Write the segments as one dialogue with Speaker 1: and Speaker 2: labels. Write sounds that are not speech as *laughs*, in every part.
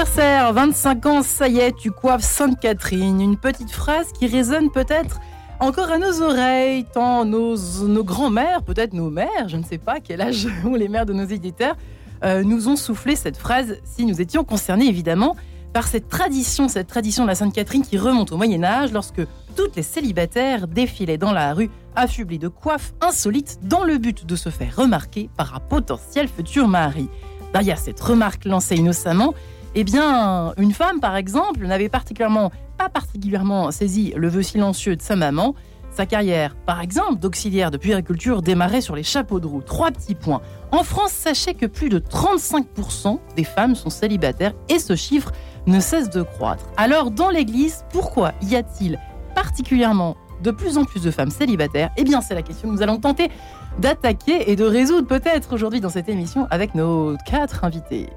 Speaker 1: Joyeux anniversaire 25 ans, ça y est, tu coiffes Sainte-Catherine. Une petite phrase qui résonne peut-être encore à nos oreilles, tant nos, nos grands-mères, peut-être nos mères, je ne sais pas quel âge *laughs* ont les mères de nos éditeurs, euh, nous ont soufflé cette phrase si nous étions concernés évidemment par cette tradition, cette tradition de la Sainte-Catherine qui remonte au Moyen Âge lorsque toutes les célibataires défilaient dans la rue affublées de coiffes insolites dans le but de se faire remarquer par un potentiel futur mari. Derrière cette remarque lancée innocemment, eh bien, une femme, par exemple, n'avait particulièrement, pas particulièrement saisi le vœu silencieux de sa maman. Sa carrière, par exemple, d'auxiliaire de puériculture démarrait sur les chapeaux de roue. Trois petits points. En France, sachez que plus de 35% des femmes sont célibataires et ce chiffre ne cesse de croître. Alors, dans l'Église, pourquoi y a-t-il particulièrement de plus en plus de femmes célibataires? Eh bien, c'est la question que nous allons tenter d'attaquer et de résoudre peut-être aujourd'hui dans cette émission avec nos quatre invités.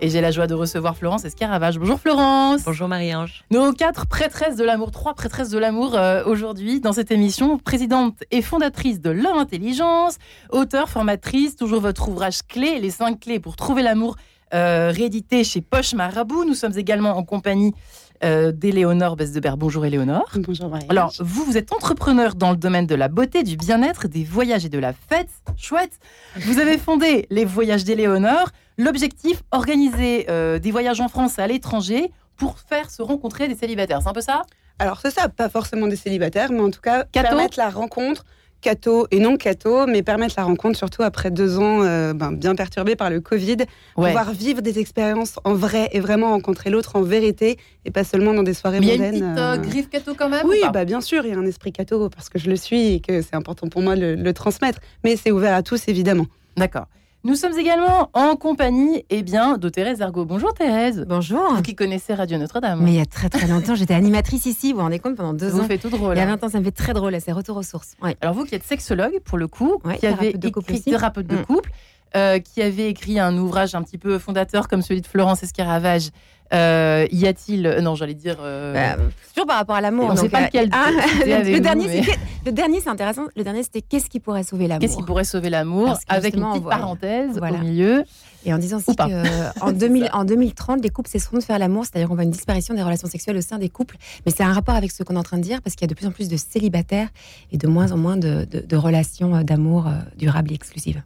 Speaker 1: Et j'ai la joie de recevoir Florence Escaravage. Bonjour Florence.
Speaker 2: Bonjour Marie-Ange.
Speaker 1: Nos quatre prêtresses de l'amour, trois prêtresses de l'amour euh, aujourd'hui dans cette émission. Présidente et fondatrice de L'Homme Intelligence, auteure, formatrice, toujours votre ouvrage clé, les cinq clés pour trouver l'amour, euh, réédité chez Poche Marabout. Nous sommes également en compagnie euh, d'Éléonore Besdebert. Bonjour Éléonore.
Speaker 3: Bonjour Marie.
Speaker 1: Alors, vous, vous êtes entrepreneur dans le domaine de la beauté, du bien-être, des voyages et de la fête. Chouette. Vous avez fondé les voyages d'Éléonore. L'objectif, organiser euh, des voyages en France et à l'étranger pour faire se rencontrer des célibataires. C'est un peu ça?
Speaker 3: Alors c'est ça, pas forcément des célibataires, mais en tout cas
Speaker 1: Catho?
Speaker 3: permettre la rencontre, catho et non catho, mais permettre la rencontre surtout après deux ans euh, ben, bien perturbés par le Covid,
Speaker 1: Ouais.
Speaker 3: pouvoir vivre des expériences en vrai et vraiment rencontrer l'autre en vérité et pas seulement dans des soirées
Speaker 1: Mais il y a une
Speaker 3: mondaines.
Speaker 1: petite euh,
Speaker 3: euh,
Speaker 1: griffe cato quand même
Speaker 3: Oui, bah bien sûr, il y a un esprit catho parce que je le suis et que c'est important pour moi de le, le transmettre, mais c'est ouvert à tous évidemment.
Speaker 1: D'accord. Nous sommes également en compagnie eh bien, de Thérèse Argot. Bonjour Thérèse.
Speaker 4: Bonjour.
Speaker 1: Vous qui connaissez Radio Notre-Dame.
Speaker 4: Mais il y a très très longtemps, j'étais animatrice ici, vous vous rendez compte, pendant deux
Speaker 1: vous
Speaker 4: ans.
Speaker 1: faites tout drôle.
Speaker 4: Il y a
Speaker 1: hein.
Speaker 4: 20 ans, ça me fait très drôle, c'est retour aux sources. Ouais.
Speaker 1: Alors vous qui êtes sexologue pour le coup,
Speaker 4: Ouais,
Speaker 1: qui avez
Speaker 4: thérapeute de
Speaker 1: écrit
Speaker 4: couple aussi.
Speaker 1: thérapeute de
Speaker 4: Mm.
Speaker 1: couple, euh, qui avait écrit un ouvrage un petit peu fondateur comme celui de Florence Escaravage. Euh, y a-t-il euh, Non, j'allais dire. euh,
Speaker 4: Bah, toujours par rapport à l'amour.
Speaker 1: on ne sait pas
Speaker 4: euh,
Speaker 1: lequel
Speaker 4: ah, *laughs* le, dernier,
Speaker 1: mais-
Speaker 4: c'est- le dernier, c'est intéressant. Le dernier, c'était qu'est-ce qui pourrait sauver l'amour?
Speaker 1: Qu'est-ce qui pourrait sauver l'amour? Avec une petite parenthèse
Speaker 4: Voilà.
Speaker 1: au milieu.
Speaker 4: Et en disant aussi qu'en 2000 *laughs* en 2030, les couples cesseront de faire l'amour, c'est-à-dire qu'on voit une disparition des relations sexuelles au sein des couples. Mais c'est un rapport avec ce qu'on est en train de dire, parce qu'il y a de plus en plus de célibataires et de moins en moins de, de- de relations euh, d'amour euh, durables et exclusives.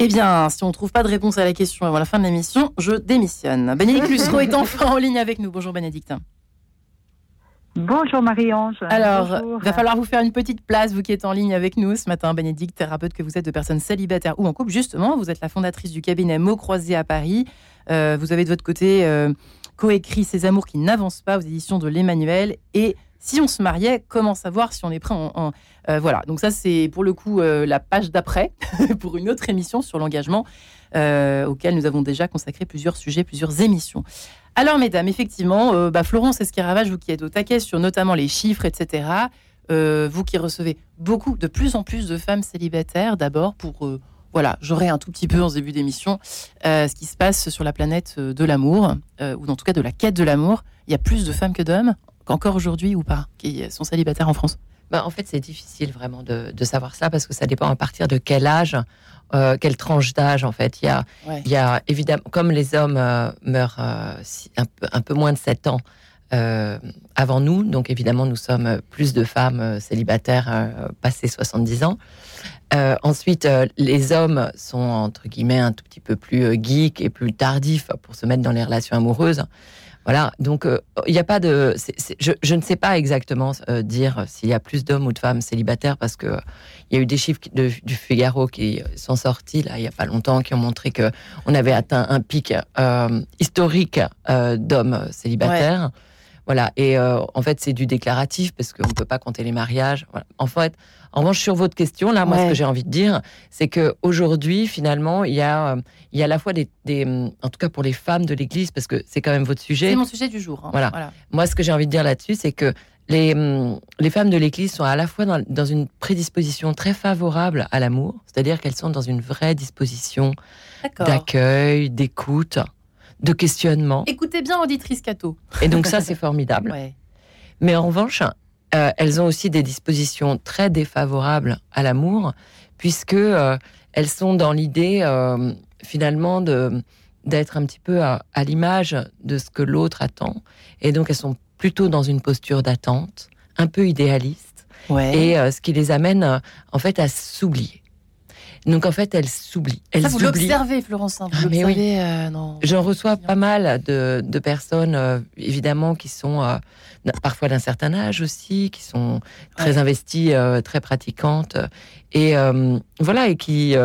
Speaker 1: Eh bien, si on ne trouve pas de réponse à la question avant la fin de l'émission, je démissionne. Bénédicte *laughs* Lussereau est enfin en ligne avec nous. Bonjour Bénédicte.
Speaker 5: Bonjour Marie-Ange.
Speaker 1: Alors, il va falloir vous faire une petite place, vous qui êtes en ligne avec nous ce matin, Bénédicte, thérapeute que vous êtes de personnes célibataires ou en couple. Justement, vous êtes la fondatrice du cabinet Mots Croisés à Paris. Euh, vous avez de votre côté euh, coécrit Ces amours qui n'avancent pas aux éditions de l'Emmanuel et Si on se mariait, comment savoir si on est prêt en, euh, Voilà, donc ça c'est pour le coup euh, la page d'après *laughs* pour une autre émission sur l'engagement euh, auquel nous avons déjà consacré plusieurs sujets, plusieurs émissions. Alors, mesdames, effectivement, bah, Florence Escaravage, vous qui êtes au taquet sur notamment les chiffres, etc., vous qui recevez beaucoup, de plus en plus de femmes célibataires, d'abord pour, voilà, j'aurais un tout petit peu en début d'émission, ce qui se passe sur la planète de l'amour, ou en tout cas de la quête de l'amour. Il y a plus de femmes que d'hommes, qu'encore aujourd'hui ou pas, qui sont célibataires en France?
Speaker 2: Bah, en fait, c'est difficile vraiment de, de savoir ça parce que ça dépend à partir de quel âge, euh, quelle tranche d'âge en fait. Il y a,
Speaker 1: Ouais.
Speaker 2: il y a évidemment, comme les hommes euh, meurent euh, un, peu, un peu moins de 7 ans avant nous, donc évidemment nous sommes plus de femmes célibataires passées 70 ans. Euh, ensuite, euh, les hommes sont entre guillemets un tout petit peu plus euh, geeks et plus tardifs pour se mettre dans les relations amoureuses. Voilà, donc euh, il n'y a pas de. je, ne sais pas exactement euh, dire s'il y a plus d'hommes ou de femmes célibataires parce que il y a eu des chiffres du Figaro qui sont sortis là il n'y a pas longtemps qui ont montré que on avait atteint un pic euh, historique euh, d'hommes célibataires. Voilà, et euh, en fait c'est du déclaratif parce qu'on ne peut pas compter les mariages. Voilà. En fait, en revanche sur votre question là, moi
Speaker 1: Ouais.
Speaker 2: ce que j'ai envie de dire, c'est que aujourd'hui finalement il y a euh, il y a à la fois des, des en tout cas pour les femmes de l'Église parce que c'est quand même votre sujet.
Speaker 1: C'est mon sujet du jour. hein.
Speaker 2: Voilà. Moi, ce que j'ai envie de dire là-dessus, c'est que les, hum, les femmes de l'Église sont à la fois dans, dans une prédisposition très favorable à l'amour, c'est-à-dire qu'elles sont dans une vraie disposition d'accueil, d'écoute, de questionnement.
Speaker 1: Écoutez bien, auditrice Cato.
Speaker 2: Et donc ça, c'est *laughs* formidable.
Speaker 1: Ouais.
Speaker 2: Mais en revanche, euh, elles ont aussi des dispositions très défavorables à l'amour, puisque euh, elles sont dans l'idée euh, finalement de d'être un petit peu à, l'image de ce que l'autre attend. Et donc, elles sont plutôt dans une posture d'attente, un peu idéaliste, et ce qui les amène en fait à s'oublier. Donc en fait, elles s'oublient.
Speaker 1: Ça, vous l'observez, Florence. Hein,
Speaker 2: ah, oui. J'en reçois pas mal de, personnes, évidemment, qui sont parfois d'un certain âge aussi, qui sont très investies, très pratiquantes, et voilà, et qui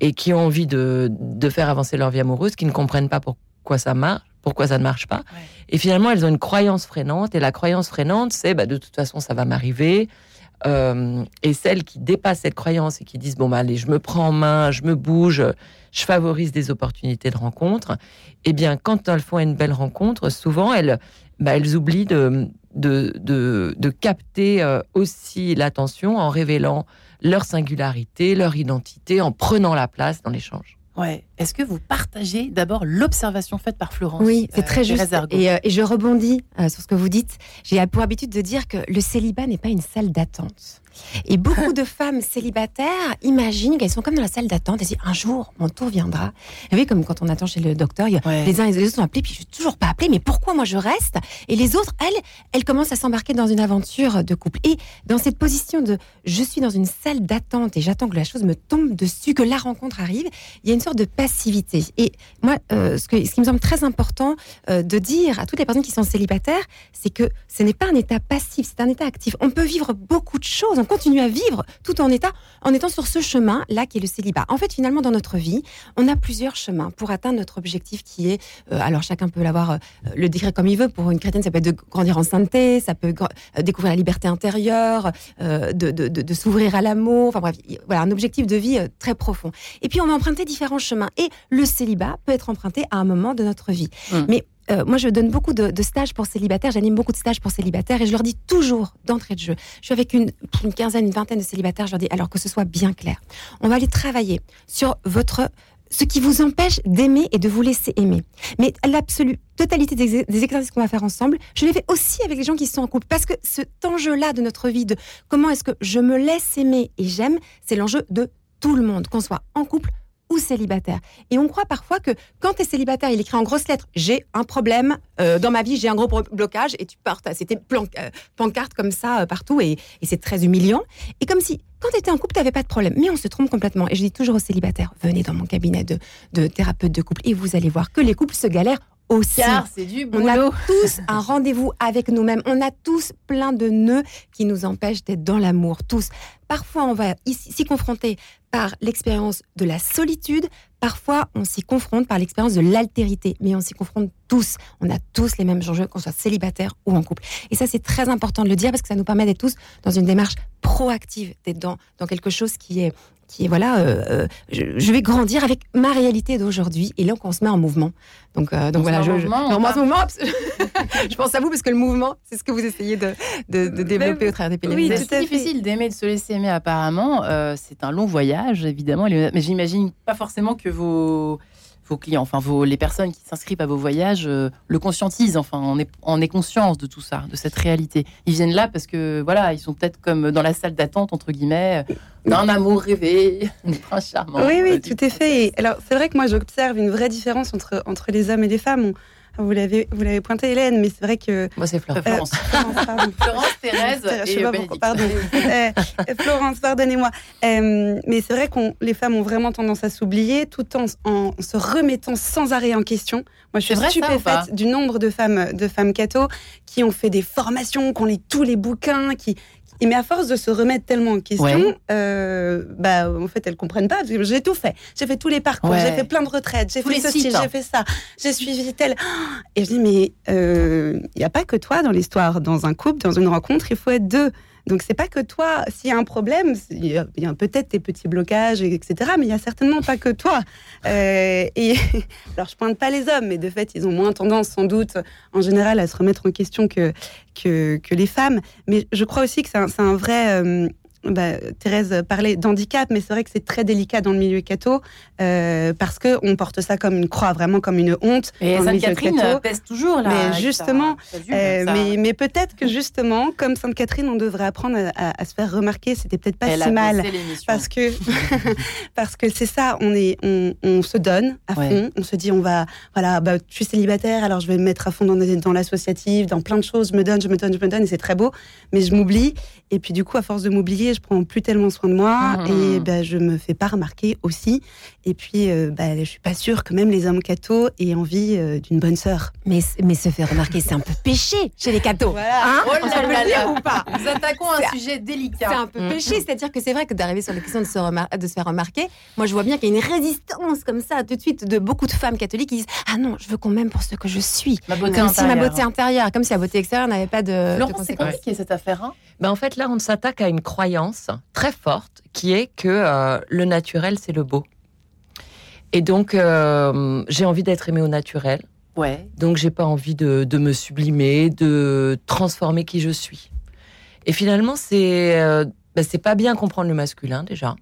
Speaker 2: et qui ont envie de, de, faire avancer leur vie amoureuse, qui ne comprennent pas pourquoi ça marche, pourquoi ça ne marche pas. Et finalement, elles ont une croyance freinante. Et la croyance freinante, c'est bah, de toute façon, ça va m'arriver. Euh, et celles qui dépassent cette croyance et qui disent bon bah allez, je me prends en main, je me bouge, je favorise des opportunités de rencontre. Eh bien, quand elles font une belle rencontre, souvent elles, bah, elles oublient de de, de, de capter euh, aussi l'attention en révélant leur singularité, leur identité, en prenant la place dans l'échange.
Speaker 1: Ouais. Est-ce que vous partagez d'abord l'observation faite par Florence
Speaker 4: Oui, c'est très euh, juste. Et, euh, et, je rebondis euh, sur ce que vous dites. J'ai pour habitude de dire que le célibat n'est pas une salle d'attente. Et beaucoup de femmes célibataires imaginent qu'elles sont comme dans la salle d'attente. Elles disent un jour, mon tour viendra. Vous voyez, comme quand on attend chez le docteur, les uns et les autres sont appelés, puis je suis toujours pas appelée, mais pourquoi moi je reste? Et les autres, elles, elles commencent à s'embarquer dans une aventure de couple. Et dans cette position de je suis dans une salle d'attente et j'attends que la chose me tombe dessus, que la rencontre arrive, il y a une sorte de passivité. Et moi, euh, ce, que, ce qui me semble très important euh, de dire à toutes les personnes qui sont célibataires, c'est que ce n'est pas un état passif, c'est un état actif. On peut vivre beaucoup de choses continue à vivre tout en, état, en étant sur ce chemin-là qui est le célibat. En fait, finalement, dans notre vie, on a plusieurs chemins pour atteindre notre objectif qui est, euh, alors chacun peut l'avoir, euh, le décrire comme il veut. Pour une chrétienne, ça peut être de grandir en sainteté, ça peut euh, découvrir la liberté intérieure, de, de, de, s'ouvrir à l'amour. Enfin bref, voilà, un objectif de vie très profond. Et puis, on va emprunter différents chemins. Et le célibat peut être emprunté à un moment de notre vie. Hum. Mais euh, moi, je donne beaucoup de, stages pour célibataires, j'anime beaucoup de stages pour célibataires et je leur dis toujours d'entrée de jeu, je suis avec une, quinzaine, une vingtaine de célibataires, je leur dis, alors que ce soit bien clair, on va aller travailler sur votre ce qui vous empêche d'aimer et de vous laisser aimer. Mais l'absolue totalité des, des exercices qu'on va faire ensemble, je les fais aussi avec les gens qui sont en couple. Parce que cet enjeu-là de notre vie, de comment est-ce que je me laisse aimer et j'aime, c'est l'enjeu de tout le monde, qu'on soit en couple ou célibataire. Et on croit parfois que quand tu es célibataire, il écrit en grosses lettres J'ai un problème euh, dans ma vie, j'ai un gros blocage, et tu partes. C'était plan euh, pancarte comme ça euh, partout, et, c'est très humiliant. Et comme si, quand tu étais en couple, tu n'avais pas de problème. Mais on se trompe complètement. Et je dis toujours aux célibataires Venez dans mon cabinet de, de thérapeute de couple, et vous allez voir que les couples se galèrent aussi.
Speaker 1: c'est du
Speaker 4: On a tous *laughs* un rendez-vous avec nous-mêmes. On a tous plein de nœuds qui nous empêchent d'être dans l'amour. Tous. Parfois, on va s'y confronter par l'expérience de la solitude. Parfois, on s'y confronte par l'expérience de l'altérité. Mais on s'y confronte tous. On a tous les mêmes enjeux, qu'on soit célibataire ou en couple. Et ça, c'est très important de le dire parce que ça nous permet d'être tous dans une démarche proactive, d'être dans, dans quelque chose qui est qui est voilà, euh, euh, je, vais grandir avec ma réalité d'aujourd'hui et là on se met en mouvement. Donc, euh, donc voilà, je, mouvement, *laughs* je, pense à vous parce que le mouvement, c'est ce que vous essayez de, de, développer au travers des pays.
Speaker 1: Oui, c'est difficile d'aimer, de se laisser aimer apparemment. c'est un long voyage évidemment, mais j'imagine pas forcément que vos vos clients, enfin vos, les personnes qui s'inscrivent à vos voyages euh, le conscientisent. Enfin, on est, on est conscience de tout ça, de cette réalité. Ils viennent là parce que voilà, ils sont peut-être comme dans la salle d'attente entre guillemets d'un amour rêvé, *laughs* prince charmant.
Speaker 3: Oui, oui, tout à fait. alors c'est vrai que moi j'observe une vraie différence entre entre les hommes et les femmes. Vous l'avez, vous l'avez pointé, Hélène, mais c'est vrai que.
Speaker 2: Moi, c'est Florence.
Speaker 1: Florence, Florence, *laughs* Thérèse et
Speaker 3: Pardon. Euh, Florence, pardonnez-moi. Euh, mais c'est vrai que les femmes ont vraiment tendance à s'oublier tout en, en, se remettant sans arrêt en question. Moi, je suis stupéfaite du nombre de femmes, de femmes catho qui ont fait des formations, qui ont lu tous les bouquins, qui, et mais à force de se remettre tellement en question, euh, bah en fait elles comprennent pas. J'ai tout fait, j'ai fait tous les parcours, j'ai fait plein de retraites, j'ai fait ceci, j'ai fait ça, j'ai suivi tel. Et je dis mais il euh, n'y a pas que toi dans l'histoire. Dans un couple, dans une rencontre, il faut être deux. Donc c'est pas que toi, s'il y a un problème, il y a, peut-être tes petits blocages, etc. Mais il y a certainement pas que toi. Euh, et *laughs* alors je pointe pas les hommes, mais de fait ils ont moins tendance, sans doute, en général, à se remettre en question que que, les femmes. Mais je crois aussi que c'est un, vrai euh, bah, Thérèse parlait d'handicap, mais c'est vrai que c'est très délicat dans le milieu catho euh, parce que on porte ça comme une croix, vraiment comme une honte.
Speaker 1: Et Sainte-Catherine pèse toujours là.
Speaker 3: Mais justement, euh, mais, mais peut-être que justement, comme Sainte-Catherine, on devrait apprendre à, se faire remarquer. C'était peut-être pas si mal parce que *laughs* parce que c'est ça. On est, on, on se donne à fond. On se dit, on va, voilà, bah, je suis célibataire, alors je vais me mettre à fond dans, dans l'associatif, dans plein de choses. Je me donne, je me donne, je me donne, et c'est très beau. Mais je m'oublie. Et puis du coup, à force de m'oublier, je prends plus tellement soin de moi mmh. et ben, je me fais pas remarquer aussi. Et puis, euh, bah, je suis pas sûre que même les hommes cathos aient envie euh, d'une bonne sœur.
Speaker 4: Mais, mais se faire remarquer, c'est un peu péché chez les cathos.
Speaker 1: Voilà. Hein oh là là là. ou pas Nous attaquons un sujet délicat.
Speaker 4: C'est un peu mmh. péché, c'est-à-dire que c'est vrai que d'arriver sur la question de se, de se faire remarquer, moi je vois bien qu'il y a une résistance comme ça tout de suite de beaucoup de femmes catholiques qui disent Ah non, je veux qu'on m'aime pour ce que je suis.
Speaker 1: Ma beauté intérieure.
Speaker 4: ma beauté intérieure, comme si la beauté extérieure n'avait pas de.
Speaker 1: Florence, c'est compliqué cette affaire. Hein?
Speaker 2: Ben, en fait, là, on s'attaque à une croyance très forte qui est que euh, le naturel, c'est le beau. Et donc, euh, j'ai envie d'être aimée au naturel.
Speaker 1: Ouais.
Speaker 2: Donc, j'ai pas envie de, me sublimer, de transformer qui je suis. Et finalement, c'est euh, ben, c'est pas bien comprendre le masculin déjà.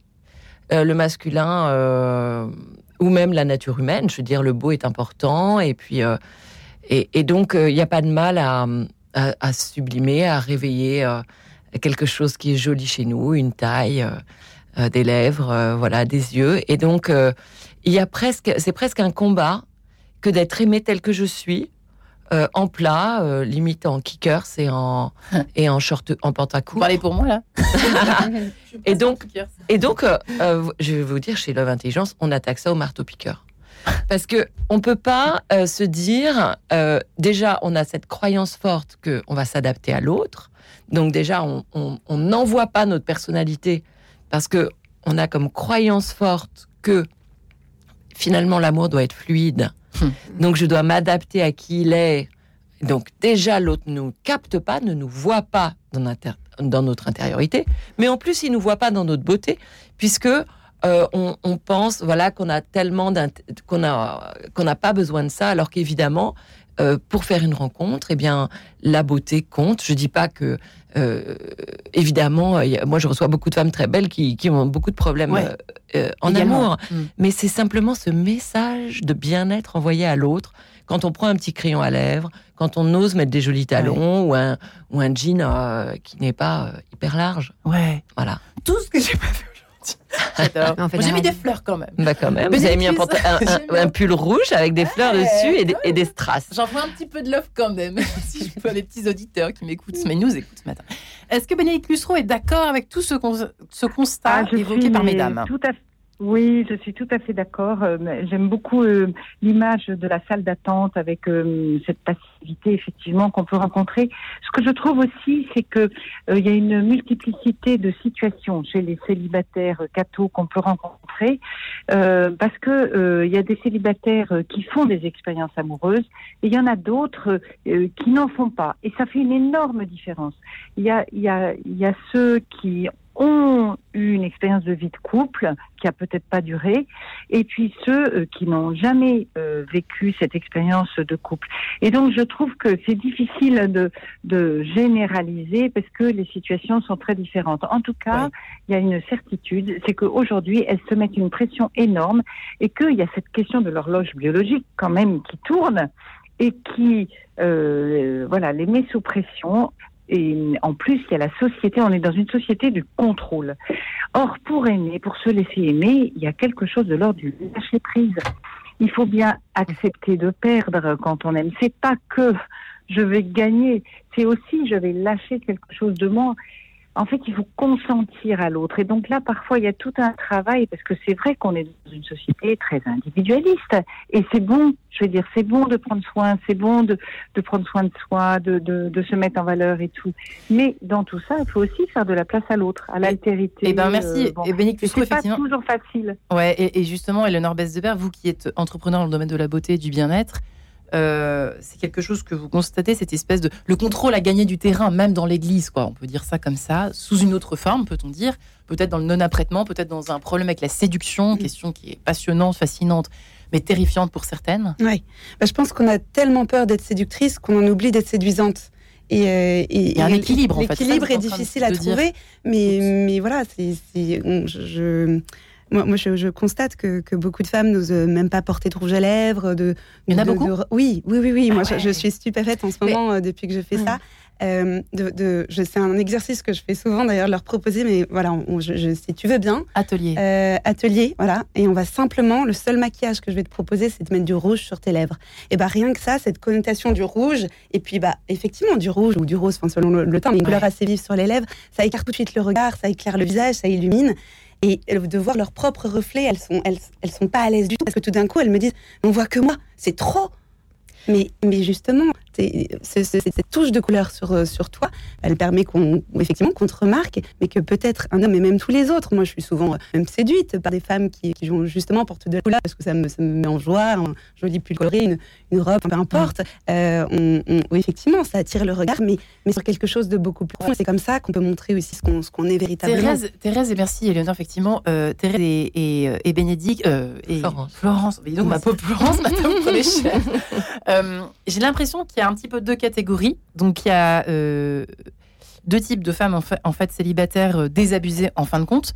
Speaker 2: le masculin ou même la nature humaine. Je veux dire, le beau est important. Et puis, et, donc, il n'y a pas de mal à, à, à sublimer, à réveiller quelque chose qui est joli chez nous, une taille, euh, euh, des lèvres, euh, voilà, des yeux. Et donc, il y a presque, c'est presque un combat que d'être aimé tel que je suis, en plat, limite en kickers et en *laughs* et en short, en pantacourt.
Speaker 1: Parlez pour moi là. *laughs*
Speaker 2: et donc, et donc, je vais vous dire, chez Love Intelligence, on attaque ça au marteau piqueur. Parce que on peut pas se dire déjà on a cette croyance forte que on va s'adapter à l'autre donc déjà, on n'envoie pas notre personnalité parce que on a comme croyance forte que finalement l'amour doit être fluide. Hmm. Donc je dois m'adapter à qui il est. Donc déjà, l'autre ne nous capte pas, ne nous voit pas dans, dans, notre intériorité, mais en plus, il nous voit pas dans notre beauté, puisque euh, on, pense voilà qu'on a tellement qu'on a qu'on n'a pas besoin de ça, alors qu'évidemment, euh, pour faire une rencontre, eh bien, la beauté compte. Je dis pas que, euh, évidemment, moi je reçois beaucoup de femmes très belles qui, ont beaucoup de problèmes euh, en amour, mm. mais c'est simplement ce message de bien-être envoyé à l'autre. Quand on prend un petit crayon à lèvres, quand on ose mettre des jolis talons ou un ou un jean qui n'est pas hyper large.
Speaker 1: Ouais.
Speaker 2: Voilà.
Speaker 1: Tout ce que j'ai pas fait j'ai mis des fleurs quand même.
Speaker 2: Bah quand même. Vous avez mis un, un, pull rouge avec des fleurs dessus et des, strass.
Speaker 1: J'en vois un petit peu de love quand même, *laughs* si je peux les petits auditeurs qui m'écoutent, mais nous écoutent ce matin. Est-ce que Bénédicte Lussereau est d'accord avec tout ce, ce constat ah, évoqué par mesdames?
Speaker 5: Tout à fait oui, je suis tout à fait d'accord. Euh, j'aime beaucoup euh, l'image de la salle d'attente avec euh, cette passivité effectivement qu'on peut rencontrer. Ce que je trouve aussi, c'est que il y a une multiplicité de situations chez les célibataires cathos qu'on peut rencontrer, parce que il y a des célibataires qui font des expériences amoureuses et il y en a d'autres qui n'en font pas. Et ça fait une énorme différence. Il y a, il y a, il y a ceux qui ont eu une expérience de vie de couple qui a peut-être pas duré, et puis ceux euh, qui n'ont jamais euh, vécu cette expérience de couple. Et donc je trouve que c'est difficile de, de, généraliser parce que les situations sont très différentes. En tout cas, il y a une certitude, c'est qu'aujourd'hui elles se mettent une pression énorme et qu'il y a cette question de l'horloge biologique quand même qui tourne et qui euh, voilà les met sous pression et en plus, il y a la société, on est dans une société du contrôle. Or, pour aimer, pour se laisser aimer, il y a quelque chose de l'ordre du lâcher prise. Il faut bien accepter de perdre quand on aime. C'est pas que je vais gagner, c'est aussi je vais lâcher quelque chose de moi en fait, il faut consentir à l'autre. Et donc là, parfois, il y a tout un travail, parce que c'est vrai qu'on est dans une société très individualiste. Et c'est bon, je veux dire, c'est bon de prendre soin, c'est bon de, de, prendre soin de soi, de, de, de, se mettre en valeur et tout. Mais dans tout ça, il faut aussi faire de la place à l'autre, à l'altérité.
Speaker 1: Eh ben merci. Euh, et Bénique
Speaker 5: c'est pas toujours facile.
Speaker 1: Ouais, et, et justement, Eleonore Besdebert, vous qui êtes entrepreneur dans le domaine de la beauté et du bien-être, euh, c'est quelque chose que vous constatez, cette espèce de le contrôle à gagner du terrain, même dans l'Église, quoi. On peut dire ça comme ça, sous une autre forme, peut-on dire, peut-être dans le non-apprêtement, peut-être dans un problème avec la séduction, mm. question qui est passionnante, fascinante, mais terrifiante pour certaines.
Speaker 3: Oui, bah, je pense qu'on a tellement peur d'être séductrice qu'on en oublie d'être séduisante.
Speaker 4: Et,
Speaker 1: et, un équilibre,
Speaker 4: L'équilibre est difficile à trouver, mais, mais voilà, c'est, je, moi, moi je, constate que, que, beaucoup de femmes n'osent même pas porter de rouge à lèvres. De,
Speaker 1: Il y en a beaucoup
Speaker 4: Oui, oui, oui. oui. moi, ah je, suis stupéfaite en ce moment euh, depuis que je fais ça. Euh, de, de c'est un exercice que je fais souvent d'ailleurs leur proposer, mais voilà, je, si tu veux bien.
Speaker 1: Atelier.
Speaker 4: Euh, atelier, voilà. Et on va simplement, le seul maquillage que je vais te proposer, c'est de mettre du rouge sur tes lèvres. Et bah rien que ça, cette connotation du rouge, et puis bah effectivement du rouge ou du rose, enfin selon le, temps, mais une couleur assez vive sur les lèvres, ça écarte tout de suite le regard, ça éclaire le visage, ça illumine et de voir leur propre reflet, elles sont, elles, elles sont pas à l'aise du tout parce que tout d'un coup elles me disent on voit que moi, c'est trop. Mais, mais justement, cette touche de couleur sur, euh, sur toi, elle permet qu'on, effectivement, qu'on te remarque, mais que peut-être un homme et même tous les autres. Moi, je suis souvent euh, même séduite par des femmes qui, qui justement portent de la couleur parce que ça me, ça me met en joie, un joli pull coloré, une, une robe, peu importe. Euh, on, effectivement, ça attire le regard, mais, mais sur quelque chose de beaucoup plus profond. C'est comme ça qu'on peut montrer aussi ce qu'on, ce qu'on est véritablement.
Speaker 1: Thérèse, Thérèse et merci, Eleonore, effectivement. Thérèse et, et, et Bénédicte. et
Speaker 2: Florence.
Speaker 1: Florence. donc, ma pauvre Florence, ma *laughs* J'ai l'impression qu'il y a un petit peu deux catégories. Donc il y a euh, deux types de femmes en fait, célibataires euh, désabusées en fin de compte.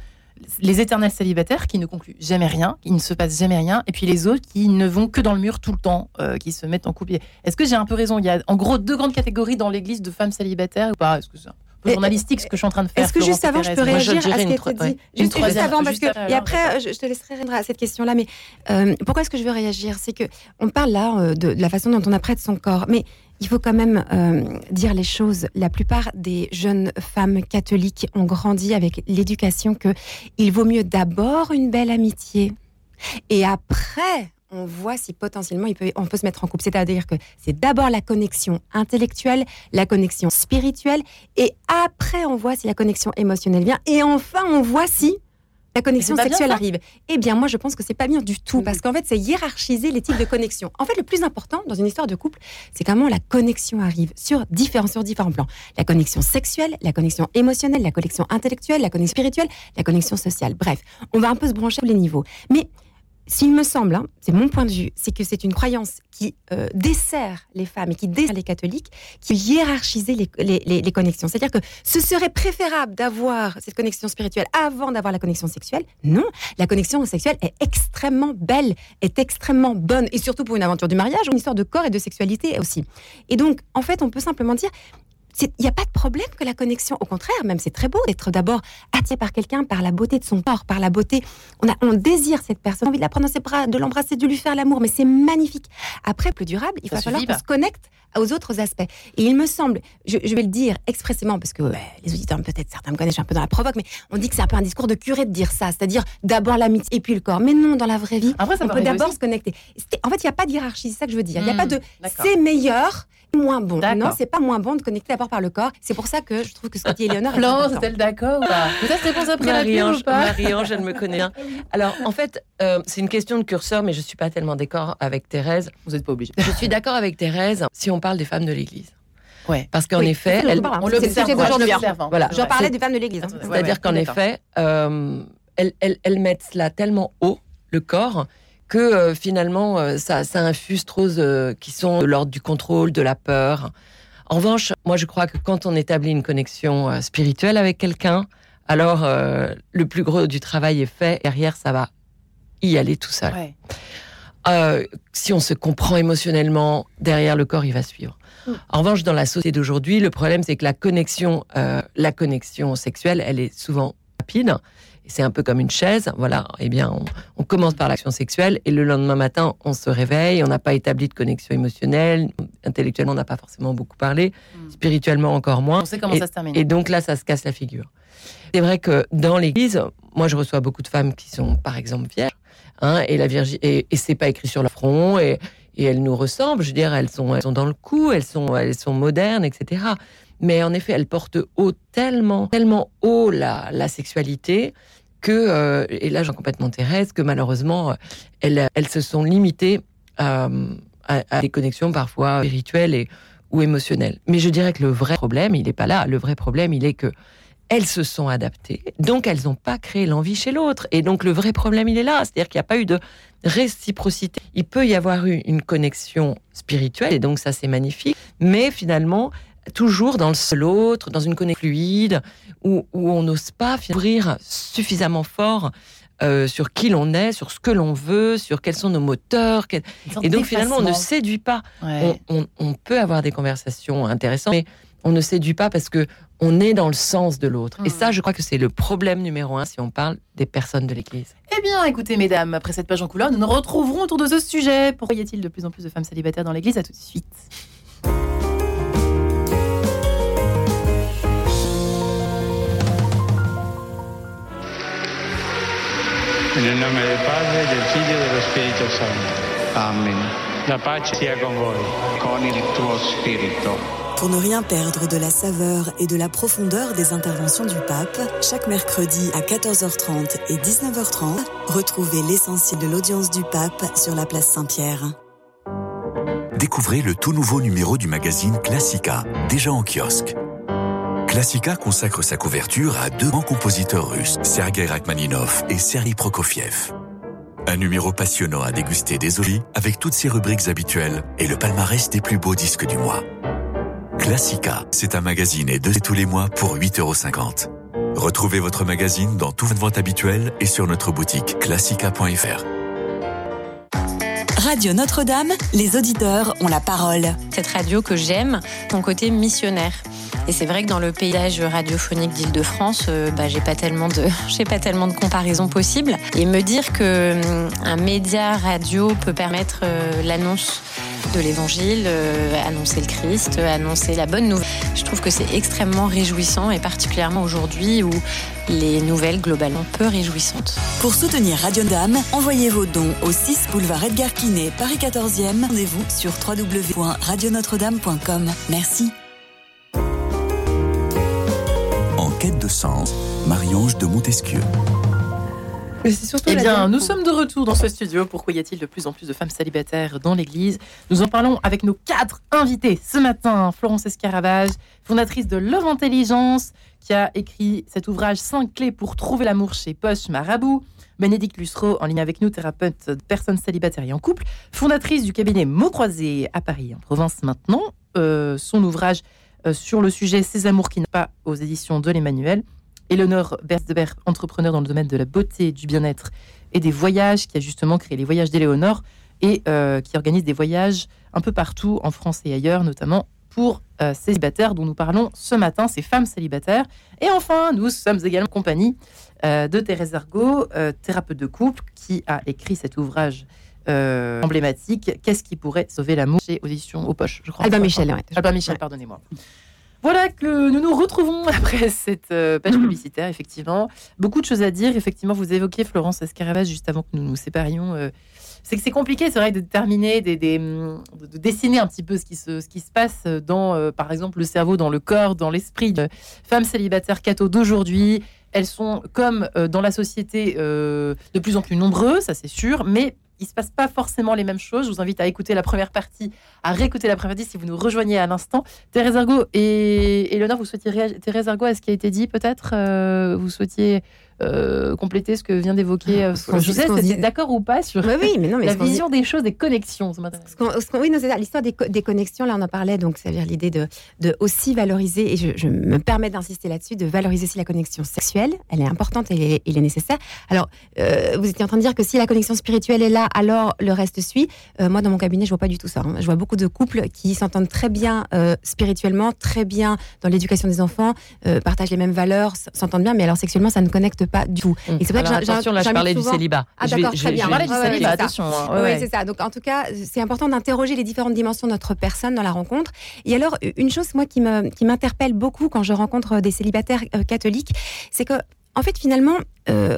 Speaker 1: Les éternels célibataires qui ne concluent jamais rien, qui ne se passe jamais rien, et puis les autres qui ne vont que dans le mur tout le temps, euh, qui se mettent en couple. Est-ce que j'ai un peu raison? Il y a en gros deux grandes catégories dans l'église de femmes célibataires ou pas? Est-ce que peu journalistique ce que je suis en train de faire
Speaker 4: Est-ce que juste avant, je peux réagir à ce qui a été dit Juste, avant, parce que et après, je, te laisserai répondre à cette question-là. Mais pourquoi est-ce que je veux réagir? C'est que on parle là de, de, la façon dont on apprête son corps, mais il faut quand même euh, dire les choses. La plupart des jeunes femmes catholiques ont grandi avec l'éducation que il vaut mieux d'abord une belle amitié et après on voit si potentiellement il peut, on peut se mettre en couple. C'est-à-dire que c'est d'abord la connexion intellectuelle, la connexion spirituelle, et après on voit si la connexion émotionnelle vient, et enfin on voit si la connexion sexuelle arrive. Eh bien, moi, je pense que c'est pas bien du tout, parce qu'en fait, c'est hiérarchiser les types de connexion. En fait, le plus important dans une histoire de couple, c'est comment la connexion arrive sur différents, sur différents plans. La connexion sexuelle, la connexion émotionnelle, la connexion intellectuelle, la connexion spirituelle, la connexion sociale. Bref, on va un peu se brancher à tous les niveaux. Mais s'il me semble, hein, c'est mon point de vue, c'est que c'est une croyance qui euh, dessert les femmes et qui dessert les catholiques, qui hiérarchisait les, connexions. C'est-à-dire que ce serait préférable d'avoir cette connexion spirituelle avant d'avoir la connexion sexuelle? Non, la connexion sexuelle est extrêmement belle, est extrêmement bonne, et surtout pour une aventure du mariage, une histoire de corps et de sexualité aussi. Et donc, en fait, on peut simplement dire, il n'y a pas de problème que la connexion. Au contraire, même c'est très beau d'être d'abord attiré par quelqu'un, par la beauté de son corps, par la beauté. On, a, on désire cette personne, on a envie de la prendre dans ses bras, de l'embrasser, de lui faire l'amour, mais c'est magnifique. Après, plus durable, il va falloir qu'on se connecte aux autres aspects. Et il me semble, je, vais le dire expressément, parce que les auditeurs, peut-être certains me connaissent, un peu dans la provoque, mais on dit que c'est un peu un discours de curé de dire ça, c'est-à-dire d'abord l'amitié et puis le corps. Mais non, dans la vraie vie, on peut d'abord se connecter. En fait, il n'y a pas de hiérarchie, c'est ça que je veux dire. Il n'y a pas hmm, de c'est meilleur moins bon. Non, c'est pas moins bon de connecter d'abord par le corps. C'est pour ça que je trouve que ce que dit Eleonore. *laughs*
Speaker 1: Florence, est-elle d'accord Peut-être réponse après
Speaker 2: Marie-Ange, Marie-Ange, elle me connaît bien. Alors, en fait, euh, c'est une question de curseur, mais je suis pas tellement d'accord avec Thérèse.
Speaker 1: Vous n'êtes pas obligée.
Speaker 2: Je suis d'accord avec Thérèse si on parle des femmes de l'Église.
Speaker 1: Ouais.
Speaker 2: Parce qu'en effet, elle,
Speaker 1: on l'observe aujourd'hui.
Speaker 4: Voilà. J'en parlais des femmes de l'Église.
Speaker 2: C'est-à-dire qu'en effet, euh, elles, elles, elles mettent cela tellement haut, le corps, que euh, finalement, euh, ça, ça, infuse trop euh, qui sont de l'ordre du contrôle, de la peur. En revanche, moi, je crois que quand on établit une connexion spirituelle avec quelqu'un, alors le plus gros du travail est fait. Derrière, ça va y aller tout seul. si on se comprend émotionnellement, derrière le corps, il va suivre. Mm. En revanche, dans la société d'aujourd'hui, le problème, c'est que la connexion, la connexion sexuelle, elle est souvent rapide c'est un peu comme une chaise. Voilà, eh bien, on, commence par l'action sexuelle et le lendemain matin, on se réveille, on n'a pas établi de connexion émotionnelle, intellectuellement, on n'a pas forcément beaucoup parlé, hmm. spirituellement encore moins.
Speaker 1: On sait comment
Speaker 2: et,
Speaker 1: ça se termine.
Speaker 2: Et donc là, ça se casse la figure. C'est vrai que dans l'Église, moi, je reçois beaucoup de femmes qui sont, par exemple, vierges, hein, et la Vierge, et, et c'est pas écrit sur leur front, et, et elles nous ressemblent. Je veux dire, elles sont, elles sont dans le coup, elles sont, elles sont modernes, etc. Mais en effet, elles portent haut tellement, tellement haut la, la sexualité que, euh, et là j'en complètement Thérèse, que malheureusement, elles, elles se sont limitées à, à, des connexions parfois spirituelles et, ou émotionnelles. Mais je dirais que le vrai problème, il n'est pas là. Le vrai problème, il est que elles se sont adaptées, donc elles n'ont pas créé l'envie chez l'autre. Et donc le vrai problème, il est là, c'est-à-dire qu'il n'y a pas eu de réciprocité. Il peut y avoir eu une connexion spirituelle, et donc ça c'est magnifique, mais finalement, toujours dans le seul autre, dans une connexion fluide, où, où on n'ose pas ouvrir suffisamment fort euh, sur qui l'on est, sur ce que l'on veut, sur quels sont nos moteurs. Et donc finalement, on ne séduit pas. On, peut avoir des conversations intéressantes, mais on ne séduit pas parce que on est dans le sens de l'autre. Et ça, je crois que c'est le problème numéro un si on parle des personnes de l'Église.
Speaker 1: Eh bien, écoutez, mesdames, après cette page en couleur, nous nous retrouverons autour de ce sujet. Pourquoi y a-t-il de plus en plus de femmes célibataires dans l'Église? À tout de suite.
Speaker 6: Nel nome del Padre, del Figlio e dello Spirito Santo. Amen. La pace sia con voi. Con il tuo spirito.
Speaker 7: Pour ne rien perdre de la saveur et de la profondeur des interventions du pape, chaque mercredi à 14h30 et 19h30, retrouvez l'essentiel de l'audience du pape sur la place Saint-Pierre.
Speaker 8: Découvrez le tout nouveau numéro du magazine Classica, déjà en kiosque. Classica consacre sa couverture à deux grands compositeurs russes, Sergei Rachmaninov et Sergei Prokofiev. Un numéro passionnant à déguster dès avec toutes ses rubriques habituelles et le palmarès des plus beaux disques du mois. Classica, c'est un magazine et deux tous les mois pour 8,50 euros. Retrouvez votre magazine dans toutes vos ventes habituelles et sur notre boutique classica.fr.
Speaker 7: Radio Notre-Dame, les auditeurs ont la parole.
Speaker 9: Cette radio que j'aime, ton côté missionnaire. Et c'est vrai que dans le paysage radiophonique d'Île-de-France, euh, bah, j'ai pas tellement de, *laughs* j'ai pas tellement de comparaisons possibles. Et me dire que hum, un média radio peut permettre euh, l'annonce de l'évangile, euh, annoncer le Christ, annoncer la bonne nouvelle. Je trouve que c'est extrêmement réjouissant et particulièrement aujourd'hui où les nouvelles globalement peu réjouissantes.
Speaker 7: Pour soutenir Radio Dame, envoyez vos dons au 6 boulevard Edgar Quinet, Paris 14e. Rendez-vous sur www.radionotre-dame.com. Merci.
Speaker 8: quête de sens, Marie-Ange de Montesquieu.
Speaker 1: Eh bien, nous sommes de retour dans ce studio. Pourquoi y a-t-il de plus en plus de femmes célibataires dans l'Église? Nous en parlons avec nos quatre invités ce matin. Florence Escaravage, fondatrice de Love Intelligence, qui a écrit cet ouvrage 5 clés pour trouver l'amour chez Poche Marabout. Bénédicte Lussereau, en ligne avec nous, thérapeute de personnes célibataires et en couple, fondatrice du cabinet Mots Croisés à Paris, en province maintenant. Euh, son ouvrage euh, sur le sujet Ces amours qui n'ont pas aux éditions de l'Emmanuel. Eleonore Bersdeber, entrepreneur dans le domaine de la beauté, du bien-être et des voyages, qui a justement créé les voyages d'Éléonore et euh, qui organise des voyages un peu partout en France et ailleurs, notamment pour euh, ces célibataires dont nous parlons ce matin, ces femmes célibataires. Et enfin, nous sommes également en compagnie de Thérèse Argot, thérapeute de couple, qui a écrit cet ouvrage euh, emblématique. Qu'est-ce qui pourrait sauver l'amour? Chez Audition aux poches, je crois.
Speaker 4: Albin Michel, ouais.
Speaker 1: Albin Michel, pardonnez-moi. Voilà que nous nous retrouvons *laughs* après cette euh, page publicitaire, effectivement. Beaucoup de choses à dire. Effectivement, vous évoquiez Florence Escaravage juste avant que nous nous séparions. Euh, c'est que c'est compliqué, c'est vrai, de déterminer, des, de dessiner un petit peu ce qui se, ce qui se passe dans, par exemple, le cerveau, dans le corps, dans l'esprit de femmes célibataires catho d'aujourd'hui. Elles sont, comme dans la société, de plus en plus nombreuses, ça c'est sûr, mais il se passe pas forcément les mêmes choses. Je vous invite à écouter la première partie, à réécouter la première partie si vous nous rejoignez à l'instant. Thérèse Argot et Eleonore, vous souhaitiez réagir Thérèse Argot à ce qui a été dit peut-être euh, Vous souhaitiez euh, compléter ce que vient d'évoquer euh, Je d'accord ou pas sur
Speaker 4: oui, mais non, mais
Speaker 1: la vision des choses, des connexions
Speaker 4: Oui, c'est l'histoire des, des, connexions, là on en parlait, donc ça veut dire l'idée de, de, aussi valoriser, et je, me permets d'insister là-dessus, de valoriser aussi la connexion sexuelle. Elle est importante et elle est, nécessaire. Alors, euh, vous étiez en train de dire que si la connexion spirituelle est là, alors le reste suit. moi, dans mon cabinet, je vois pas du tout ça. Hein. Je vois beaucoup de couples qui s'entendent très bien spirituellement, très bien dans l'éducation des enfants, partagent les mêmes valeurs, s'entendent bien, mais alors sexuellement, ça ne connecte pas du tout.
Speaker 2: Et c'est vrai que attention, là, je parlais du célibat.
Speaker 4: Ah, d'accord, très bien.
Speaker 1: du célibat, attention.
Speaker 4: Hein. Oui, c'est ça. Donc, en tout cas, c'est important d'interroger les différentes dimensions de notre personne dans la rencontre. Et alors, une chose, moi, qui m'interpelle beaucoup quand je rencontre des célibataires euh, catholiques, c'est que, en fait, finalement, euh,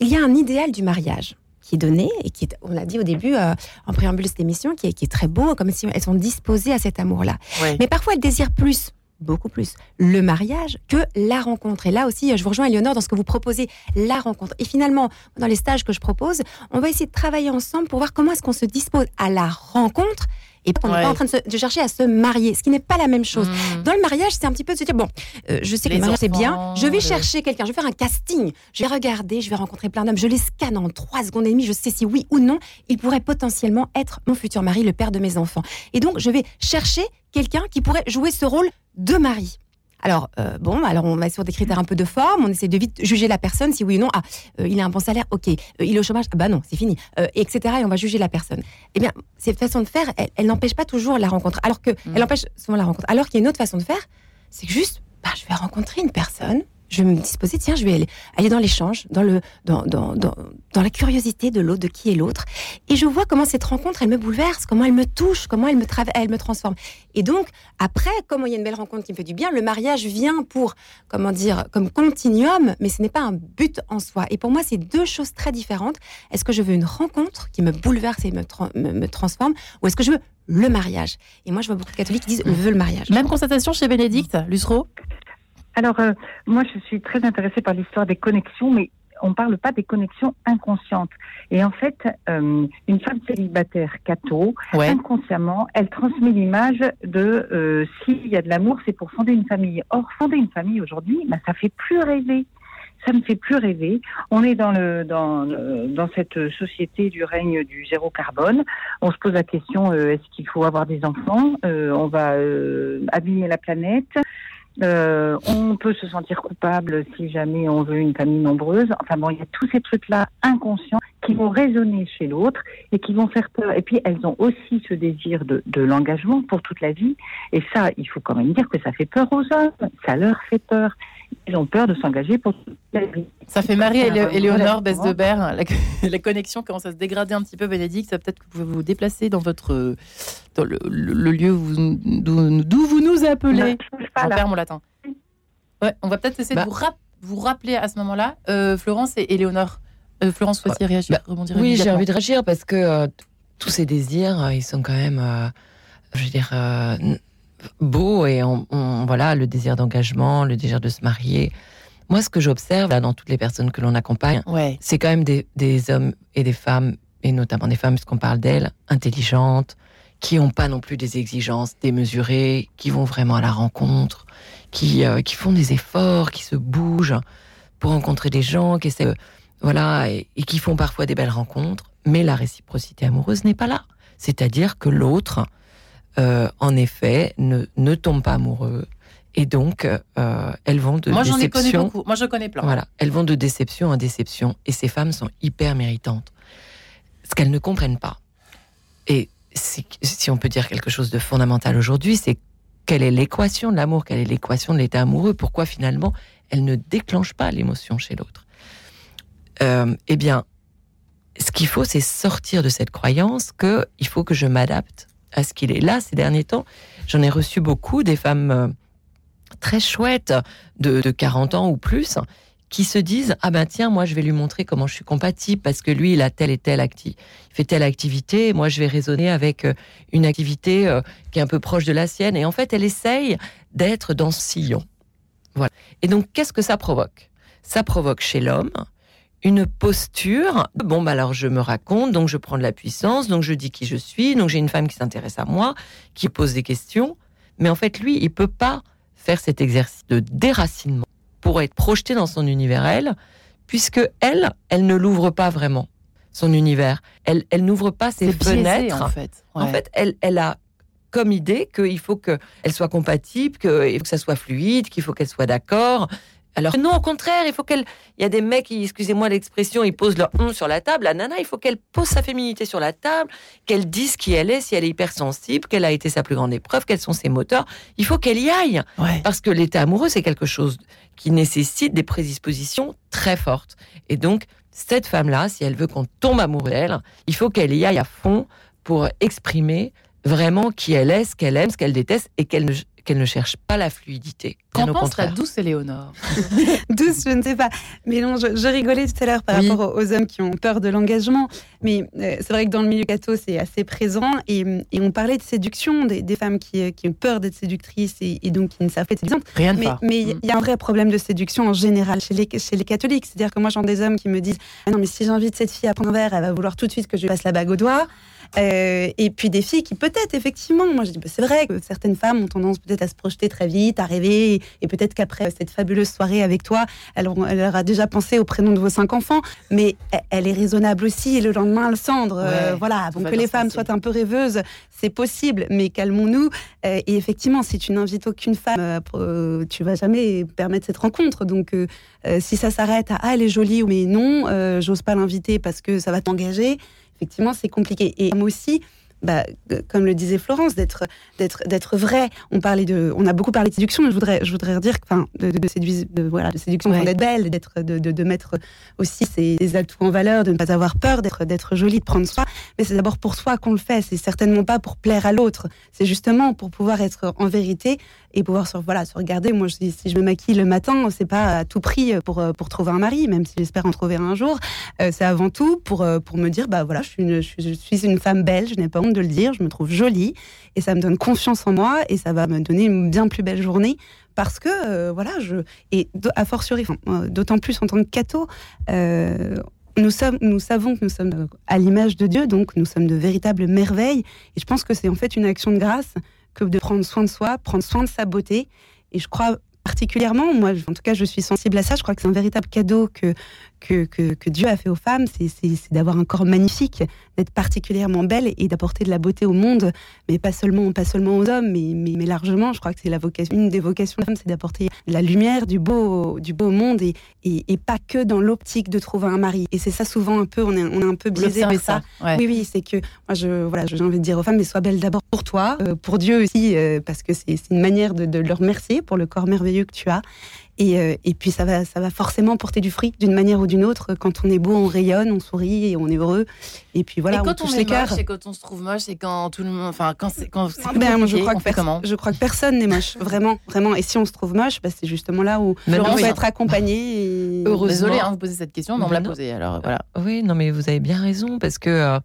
Speaker 4: il y a un idéal du mariage qui est donné et qui est, on l'a dit au début euh, en préambule de cette émission, qui est, qui est très beau, comme si elles sont disposées à cet amour-là. Mais parfois, elles désirent plus beaucoup plus le mariage que la rencontre. Et là aussi, je vous rejoins, Eleonore, dans ce que vous proposez, la rencontre. Et finalement, dans les stages que je propose, on va essayer de travailler ensemble pour voir comment est-ce qu'on se dispose à la rencontre et on n'est pas en train de, chercher à se marier, ce qui n'est pas la même chose. Mmh. Dans le mariage, c'est un petit peu de se dire bon, euh, je sais que le mariage c'est bien, je vais chercher quelqu'un, je vais faire un casting, je vais regarder, je vais rencontrer plein d'hommes, je les scanne en trois secondes et demie, je sais si oui ou non, il pourrait potentiellement être mon futur mari, le père de mes enfants. Et donc, je vais chercher quelqu'un qui pourrait jouer ce rôle deux maris. Alors, euh, bon, alors on va sur des critères un peu de forme, on essaie de vite juger la personne, si oui ou non, ah, euh, il a un bon salaire, ok, euh, il est au chômage, ah bah non, c'est fini, etc. Et on va juger la personne. Eh bien, cette façon de faire, elle, n'empêche pas toujours la rencontre, alors que, mmh. elle empêche souvent la rencontre. Alors qu'il y a une autre façon de faire, c'est que juste, bah, je vais rencontrer une personne, je me disposer, tiens, je vais aller, dans l'échange, dans, dans, dans, dans, la curiosité de l'autre, de qui est l'autre. Et je vois comment cette rencontre, elle me bouleverse, comment elle me touche, comment elle me, elle me transforme. Et donc, après, comme il y a une belle rencontre qui me fait du bien, le mariage vient pour, comment dire, comme continuum, mais ce n'est pas un but en soi. Et pour moi, c'est deux choses très différentes. Est-ce que je veux une rencontre qui me bouleverse et me, me, transforme, ou est-ce que je veux le mariage? Et moi, je vois beaucoup de catholiques qui disent, je veux le mariage.
Speaker 1: Même constatation chez Bénédicte, Lusro
Speaker 5: alors, euh, moi, je suis très intéressée par l'histoire des connexions, mais on ne parle pas des connexions inconscientes. Et en fait, euh, une femme célibataire catho, inconsciemment, elle transmet l'image de euh, s'il y a de l'amour, c'est pour fonder une famille. Or, fonder une famille aujourd'hui, ben, ça fait plus rêver. Ça ne fait plus rêver. On est dans le dans dans cette société du règne du zéro carbone. On se pose la question est-ce qu'il faut avoir des enfants? On va abîmer la planète. Euh, on peut se sentir coupable si jamais on veut une famille nombreuse. Enfin bon, il y a tous ces trucs-là inconscients qui vont résonner chez l'autre et qui vont faire peur. Et puis elles ont aussi ce désir de, de l'engagement pour toute la vie. Et ça, il faut quand même dire que ça fait peur aux hommes. Ça leur fait peur ils ont peur de s'engager pour toute la vie.
Speaker 1: Ça fait Marie et Léonore Besdebert. La, *laughs* la, connexion commence à se dégrader un petit peu, Bénédicte. Ça peut-être que vous pouvez vous déplacer dans votre dans le, lieu d'où vous nous appelez. Je perds mon latin. Ouais, on va peut-être essayer de bah. vous, rappeler à ce moment-là, euh, Florence et, Léonore. Euh, Florence, vous
Speaker 2: bah, réagir, bah, Oui, j'ai envie de réagir parce que euh, tous ces désirs, ils sont quand même, je veux dire beau et on, voilà le désir d'engagement, le désir de se marier. Moi, ce que j'observe là dans toutes les personnes que l'on accompagne, c'est quand même des, hommes et des femmes, et notamment des femmes, puisqu'on parle d'elles, intelligentes, qui n'ont pas non plus des exigences démesurées, qui vont vraiment à la rencontre, qui, euh, qui font des efforts, qui se bougent pour rencontrer des gens, qui essaient, voilà, et qui font parfois des belles rencontres. Mais la réciprocité amoureuse n'est pas là. C'est-à-dire que l'autre, euh, en effet, ne, ne tombent pas amoureux. Et donc, euh, elles vont de
Speaker 1: Moi,
Speaker 2: j'en ai connu
Speaker 1: beaucoup. Moi, je connais plein.
Speaker 2: Voilà, elles vont de déception en déception. Et ces femmes sont hyper méritantes. Ce qu'elles ne comprennent pas, et si, si on peut dire quelque chose de fondamental aujourd'hui, c'est quelle est l'équation de l'amour, quelle est l'équation de l'état amoureux, pourquoi finalement elle ne déclenche pas l'émotion chez l'autre. Euh, eh bien, ce qu'il faut, c'est sortir de cette croyance qu'il faut que je m'adapte à ce qu'il est. Là, ces derniers temps, j'en ai reçu beaucoup, des femmes euh, très chouettes de, 40 ans ou plus, qui se disent ah ben tiens moi je vais lui montrer comment je suis compatible parce que lui il a telle et telle activité il fait telle activité moi je vais raisonner avec euh, une activité euh, qui est un peu proche de la sienne et en fait elle essaye d'être dans ce sillon. Voilà. Et donc qu'est-ce que ça provoque? Ça provoque chez l'homme une posture. Bon, bah alors je me raconte, donc je prends de la puissance, donc je dis qui je suis, donc j'ai une femme qui s'intéresse à moi, qui pose des questions. Mais en fait, lui, il peut pas faire cet exercice de déracinement pour être projeté dans son univers, elle, puisque elle, elle ne l'ouvre pas vraiment, son univers. Elle, elle n'ouvre pas ses fenêtres.
Speaker 1: en fait.
Speaker 2: En fait, elle, elle a comme idée qu'il faut qu'elle soit compatible, qu'il faut que ça soit fluide, qu'il faut qu'elle soit d'accord, alors non, au contraire, il faut qu'elle. Il y a des mecs qui, excusez-moi l'expression, ils posent leur on sur la table. La nana, il faut qu'elle pose sa féminité sur la table, qu'elle dise qui elle est, si elle est hypersensible, quelle a été sa plus grande épreuve, quels sont ses moteurs. Il faut qu'elle y aille. Parce que l'état amoureux, c'est quelque chose qui nécessite des prédispositions très fortes. Et donc, cette femme-là, si elle veut qu'on tombe amoureux d'elle, il faut qu'elle y aille à fond pour exprimer vraiment qui elle est, ce qu'elle aime, ce qu'elle déteste, et qu'elle ne qu'elle ne cherche pas la fluidité.
Speaker 1: Qu'en pense la douce Éléonore? *laughs*
Speaker 3: Douce, je ne sais pas. Mais non, je, rigolais tout à l'heure par rapport aux hommes qui ont peur de l'engagement. Mais euh, c'est vrai que dans le milieu catho, c'est assez présent. Et, on parlait de séduction, des, femmes qui, qui, ont peur d'être séductrices et, donc qui ne savent pas être séduisantes.
Speaker 1: Rien de
Speaker 3: Mais mm. il y a un vrai problème de séduction en général chez les, chez les catholiques. C'est-à-dire que moi, j'entends des hommes qui me disent ah Non, mais si j'invite cette fille à prendre un verre, elle va vouloir tout de suite que je lui passe la bague au doigt. Euh, et puis des filles qui peut-être, effectivement, moi je dis bah, c'est vrai que certaines femmes ont tendance peut-être à se projeter très vite, à rêver, et, peut-être qu'après cette fabuleuse soirée avec toi, elle, elle, aura déjà pensé au prénom de vos cinq enfants, mais elle, est raisonnable aussi, et le lendemain, elle cendre. Euh, voilà, donc que les femmes soient un peu rêveuses, c'est possible, mais calmons-nous. Euh, et effectivement, si tu n'invites aucune femme, euh, tu vas jamais permettre cette rencontre. Donc, si ça s'arrête à ah, elle est jolie, mais non, j'ose pas l'inviter parce que ça va t'engager, effectivement, c'est compliqué. Et aussi, bah, comme le disait Florence, d'être d'être d'être vrai. On parlait de, on a beaucoup parlé de séduction. Mais je voudrais je voudrais redire, enfin, de, de, de, voilà, de séduction, d'être belle, d'être de, de, mettre aussi ses, atouts en valeur, de ne pas avoir peur d'être d'être jolie, de prendre soin. Mais c'est d'abord pour soi qu'on le fait. C'est certainement pas pour plaire à l'autre. C'est justement pour pouvoir être en vérité et pouvoir se, voilà, se regarder. Moi, je, si je me maquille le matin, c'est pas à tout prix pour, pour trouver un mari, même si j'espère en trouver un jour. Euh, c'est avant tout pour, euh, pour me dire, bah voilà, je suis une, je suis une femme belle, je n'ai pas honte de le dire, je me trouve jolie et ça me donne confiance en moi et ça va me donner une bien plus belle journée parce que euh, voilà, je et a fortiori, d'autant plus en tant que catho, nous, sommes, nous savons que nous sommes à l'image de Dieu, donc nous sommes de véritables merveilles. Et je pense que c'est en fait une action de grâce que de prendre soin de soi, prendre soin de sa beauté. Et je crois particulièrement, moi, en tout cas, je suis sensible à ça. Je crois que c'est un véritable cadeau que, que, que, Dieu a fait aux femmes. C'est d'avoir un corps magnifique, d'être particulièrement belle et d'apporter de la beauté au monde, mais pas seulement, pas seulement aux hommes, mais, mais, largement. Je crois que c'est la vocation, une des vocations des femmes, c'est d'apporter de la lumière, du beau, du beau monde et, et, pas que dans l'optique de trouver un mari. Et c'est ça souvent un peu, on est, on est un peu biaisé par ça. Oui, oui, c'est que moi, je, voilà, j'ai envie de dire aux femmes, mais sois belle d'abord pour toi, euh, pour Dieu aussi, euh, parce que c'est une manière de, de leur remercier pour le corps merveilleux que tu as. Et, euh, et, puis ça va, ça va forcément porter du fruit d'une manière ou d'une autre. Quand on est beau, on rayonne, on sourit et on est heureux. Et puis voilà,
Speaker 1: et quand
Speaker 3: on touche
Speaker 1: les
Speaker 3: cœurs.
Speaker 1: Et quand on se trouve moche, et quand tout le monde, enfin quand c'est quand
Speaker 3: ben, je crois que comment? je crois que personne n'est moche, vraiment, vraiment. Et si on se trouve moche, bah, c'est justement là où on va être accompagné. Et... *laughs*
Speaker 1: Désolée hein, vous poser cette question, mais on me l'a posée. Alors voilà.
Speaker 2: Oui, non mais vous avez bien raison parce que euh,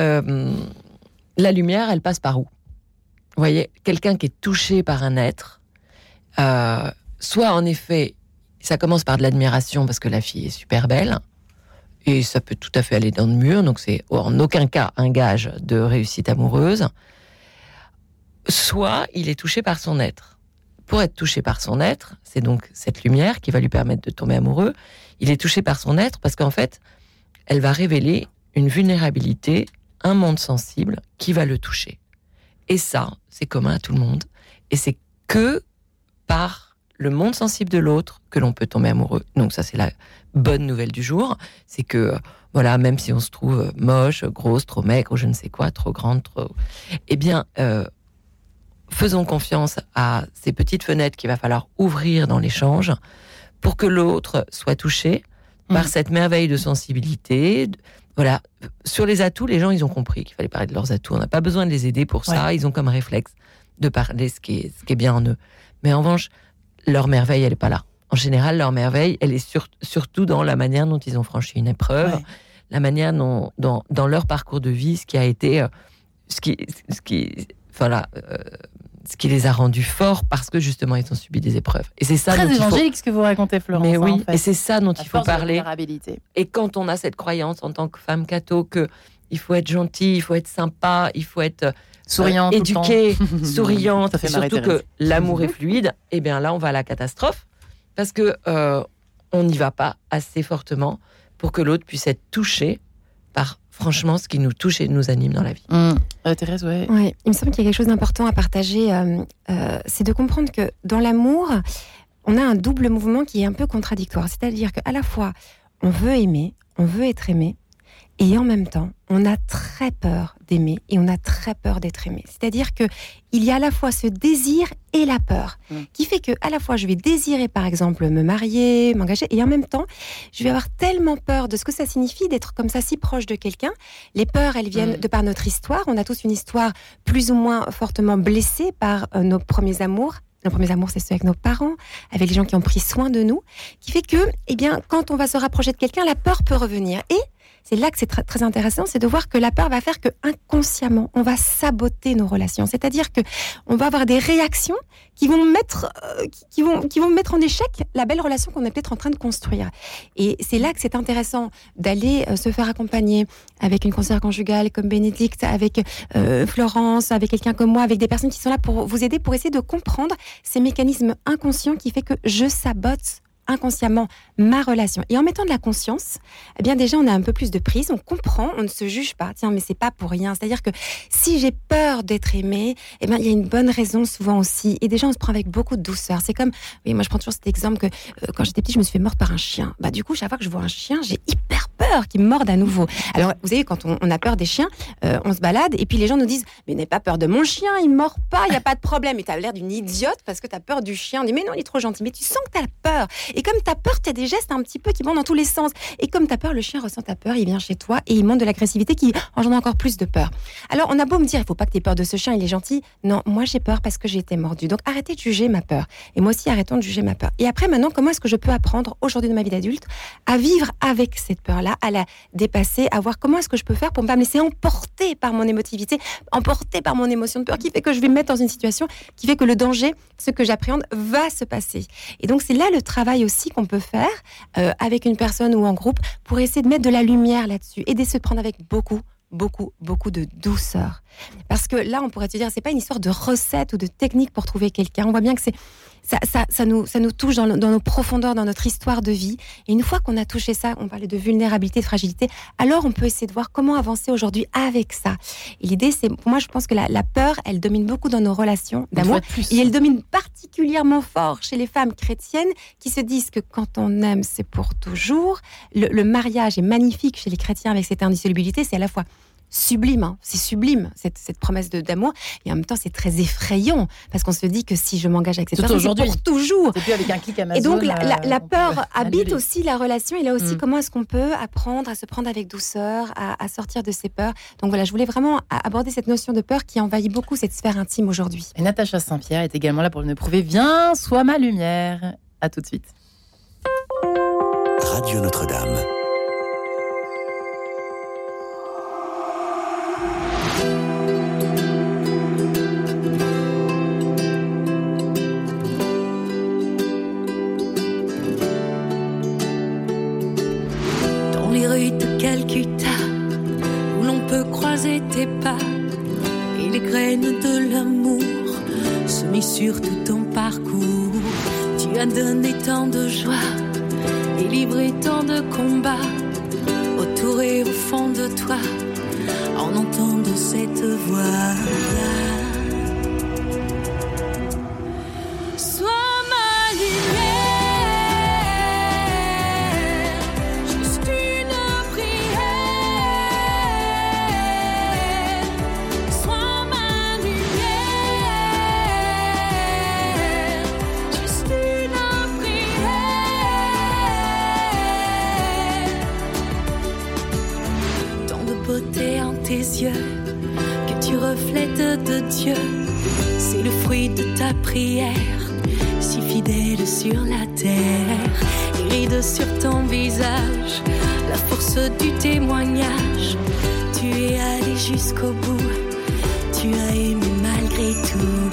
Speaker 2: euh, la lumière, elle passe par où? Vous voyez, quelqu'un qui est touché par un être. Euh, soit en effet, ça commence par de l'admiration parce que la fille est super belle, et ça peut tout à fait aller dans le mur, donc c'est en aucun cas un gage de réussite amoureuse. Soit il est touché par son être. Pour être touché par son être, c'est donc cette lumière qui va lui permettre de tomber amoureux. Il est touché par son être parce qu'en fait, elle va révéler une vulnérabilité, un monde sensible qui va le toucher. Et ça, c'est commun à tout le monde. Et c'est que par le monde sensible de l'autre que l'on peut tomber amoureux. Donc ça c'est la bonne nouvelle du jour, c'est que voilà, même si on se trouve moche, grosse, trop maigre, je ne sais quoi, trop grande, trop, eh bien, euh, faisons confiance à ces petites fenêtres qu'il va falloir ouvrir dans l'échange pour que l'autre soit touché par mmh. cette merveille de sensibilité. Voilà, sur les atouts, les gens ils ont compris qu'il fallait parler de leurs atouts. On n'a pas besoin de les aider pour ça. Ils ont comme réflexe de parler ce qui est, ce qui est bien en eux. Mais en revanche, leur merveille, elle n'est pas là. En général, leur merveille, elle est surtout dans la manière dont ils ont franchi une épreuve, la manière dont, dans, leur parcours de vie, ce qui a été, euh, ce qui, ce qui, voilà, euh, ce qui les a rendus forts parce que justement ils ont subi des épreuves.
Speaker 1: Et c'est ça. Très évangélique ce que vous racontez, Florence.
Speaker 2: Mais oui, et c'est ça dont il faut parler. Et quand on a cette croyance en tant que femme catho que il faut être gentil, il faut être sympa, il faut être *laughs*
Speaker 1: souriante,
Speaker 2: euh, éduquée, souriante, et surtout que l'amour est fluide, et eh bien là, on va à la catastrophe parce que euh, on n'y va pas assez fortement pour que l'autre puisse être touché par franchement ce qui nous touche et nous anime dans la vie.
Speaker 1: Mmh. Euh, Thérèse, ouais.
Speaker 4: ouais. Il me semble qu'il y a quelque chose d'important à partager, c'est de comprendre que dans l'amour, on a un double mouvement qui est un peu contradictoire. C'est-à-dire qu'à la fois, on veut aimer, on veut être aimé, et en même temps, on a très peur d'aimer et on a très peur d'être aimé. C'est-à-dire que il y a à la fois ce désir et la peur, mm. qui fait que à la fois je vais désirer par exemple me marier, m'engager, et en même temps je vais avoir tellement peur de ce que ça signifie d'être comme ça si proche de quelqu'un. Les peurs, elles viennent mm. de par notre histoire. On a tous une histoire plus ou moins fortement blessée par euh, nos premiers amours, nos premiers amours, c'est ceux avec nos parents, avec les gens qui ont pris soin de nous, qui fait que, eh bien, quand on va se rapprocher de quelqu'un, la peur peut revenir. Et c'est là que c'est très intéressant, c'est de voir que la peur va faire que inconsciemment, on va saboter nos relations. C'est-à-dire que on va avoir des réactions qui vont mettre, euh, qui vont, qui vont mettre en échec la belle relation qu'on est peut-être en train de construire. Et c'est là que c'est intéressant d'aller euh, se faire accompagner avec une conseillère conjugale comme Bénédicte, avec euh, Florence, avec quelqu'un comme moi, avec des personnes qui sont là pour vous aider, pour essayer de comprendre ces mécanismes inconscients qui fait que je sabote inconsciemment ma relation. Et en mettant de la conscience, eh bien déjà on a un peu plus de prise, on comprend, on ne se juge pas. Tiens, mais c'est pas pour rien. C'est-à-dire que si j'ai peur d'être aimé, eh bien il y a une bonne raison souvent aussi. Et déjà on se prend avec beaucoup de douceur. C'est comme, oui, moi je prends toujours cet exemple que euh, quand j'étais petite, je me suis fait mordre par un chien. Bah du coup, chaque fois que je vois un chien, j'ai hyper peur qu'il me morde à nouveau. Alors vous savez, quand on, a peur des chiens, euh, on se balade et puis les gens nous disent, mais n'aie pas peur de mon chien, il mord pas, il y a pas de problème. Et tu as l'air d'une idiote parce que tu as peur du chien. On mais non, il est trop gentil. Mais tu sens que tu as peur. Et comme tu as peur, tu as des gestes un petit peu qui vont dans tous les sens. Et comme tu as peur, le chien ressent ta peur, il vient chez toi et il montre de l'agressivité qui engendre encore plus de peur. Alors, on a beau me dire, il faut pas que tu aies peur de ce chien, il est gentil. Non, moi j'ai peur parce que j'ai été mordue. Donc arrêtez de juger ma peur. Et moi aussi, arrêtons de juger ma peur. Et après, maintenant, comment est-ce que je peux apprendre aujourd'hui de ma vie d'adulte à vivre avec cette peur-là, à la dépasser, à voir comment est-ce que je peux faire pour ne pas me laisser emporter par mon émotivité, emporter par mon émotion de peur qui fait que je vais me mettre dans une situation qui fait que le danger, ce que j'appréhende, va se passer. Et donc, c'est là le travail aussi qu'on peut faire euh, avec une personne ou en groupe pour essayer de mettre de la lumière là-dessus de se prendre avec beaucoup, beaucoup, beaucoup de douceur. Parce que là, on pourrait te dire, c'est pas une histoire de recette ou de technique pour trouver quelqu'un. On voit bien que c'est ça, nous, ça nous touche dans, nos profondeurs, dans notre histoire de vie. Et une fois qu'on a touché ça, on parlait de vulnérabilité, de fragilité, alors on peut essayer de voir comment avancer aujourd'hui avec ça. Et l'idée, c'est, pour moi, je pense que la, peur, elle domine beaucoup dans nos relations d'amour. Et elle domine particulièrement fort chez les femmes chrétiennes qui se disent que quand on aime, c'est pour toujours. Le, le mariage est magnifique chez les chrétiens avec cette indissolubilité. C'est à la fois sublime, hein. c'est sublime cette, cette promesse d'amour. Et en même temps, c'est très effrayant parce qu'on se dit que si je m'engage avec cette personne, c'est pour toujours.
Speaker 1: avec un clic Amazon,
Speaker 4: et donc la, la, euh, peur habite aussi la relation. Et là aussi, mm. comment est-ce qu'on peut apprendre à se prendre avec douceur, à, à, sortir de ses peurs? Donc voilà, je voulais vraiment aborder cette notion de peur qui envahit beaucoup cette sphère intime aujourd'hui.
Speaker 1: Et Natacha Saint-Pierre est également là pour nous prouver. Viens, sois ma lumière. À tout de suite.
Speaker 8: Radio Notre-Dame.
Speaker 10: Semées sur tout ton parcours. Tu as donné tant de joie et livré tant de combats autour et au fond de toi en entendant cette que tu reflètes de Dieu. C'est le fruit de ta prière, si fidèle sur la terre. Les rides sur ton visage, la force du témoignage. Tu es allé jusqu'au bout, tu as aimé malgré tout.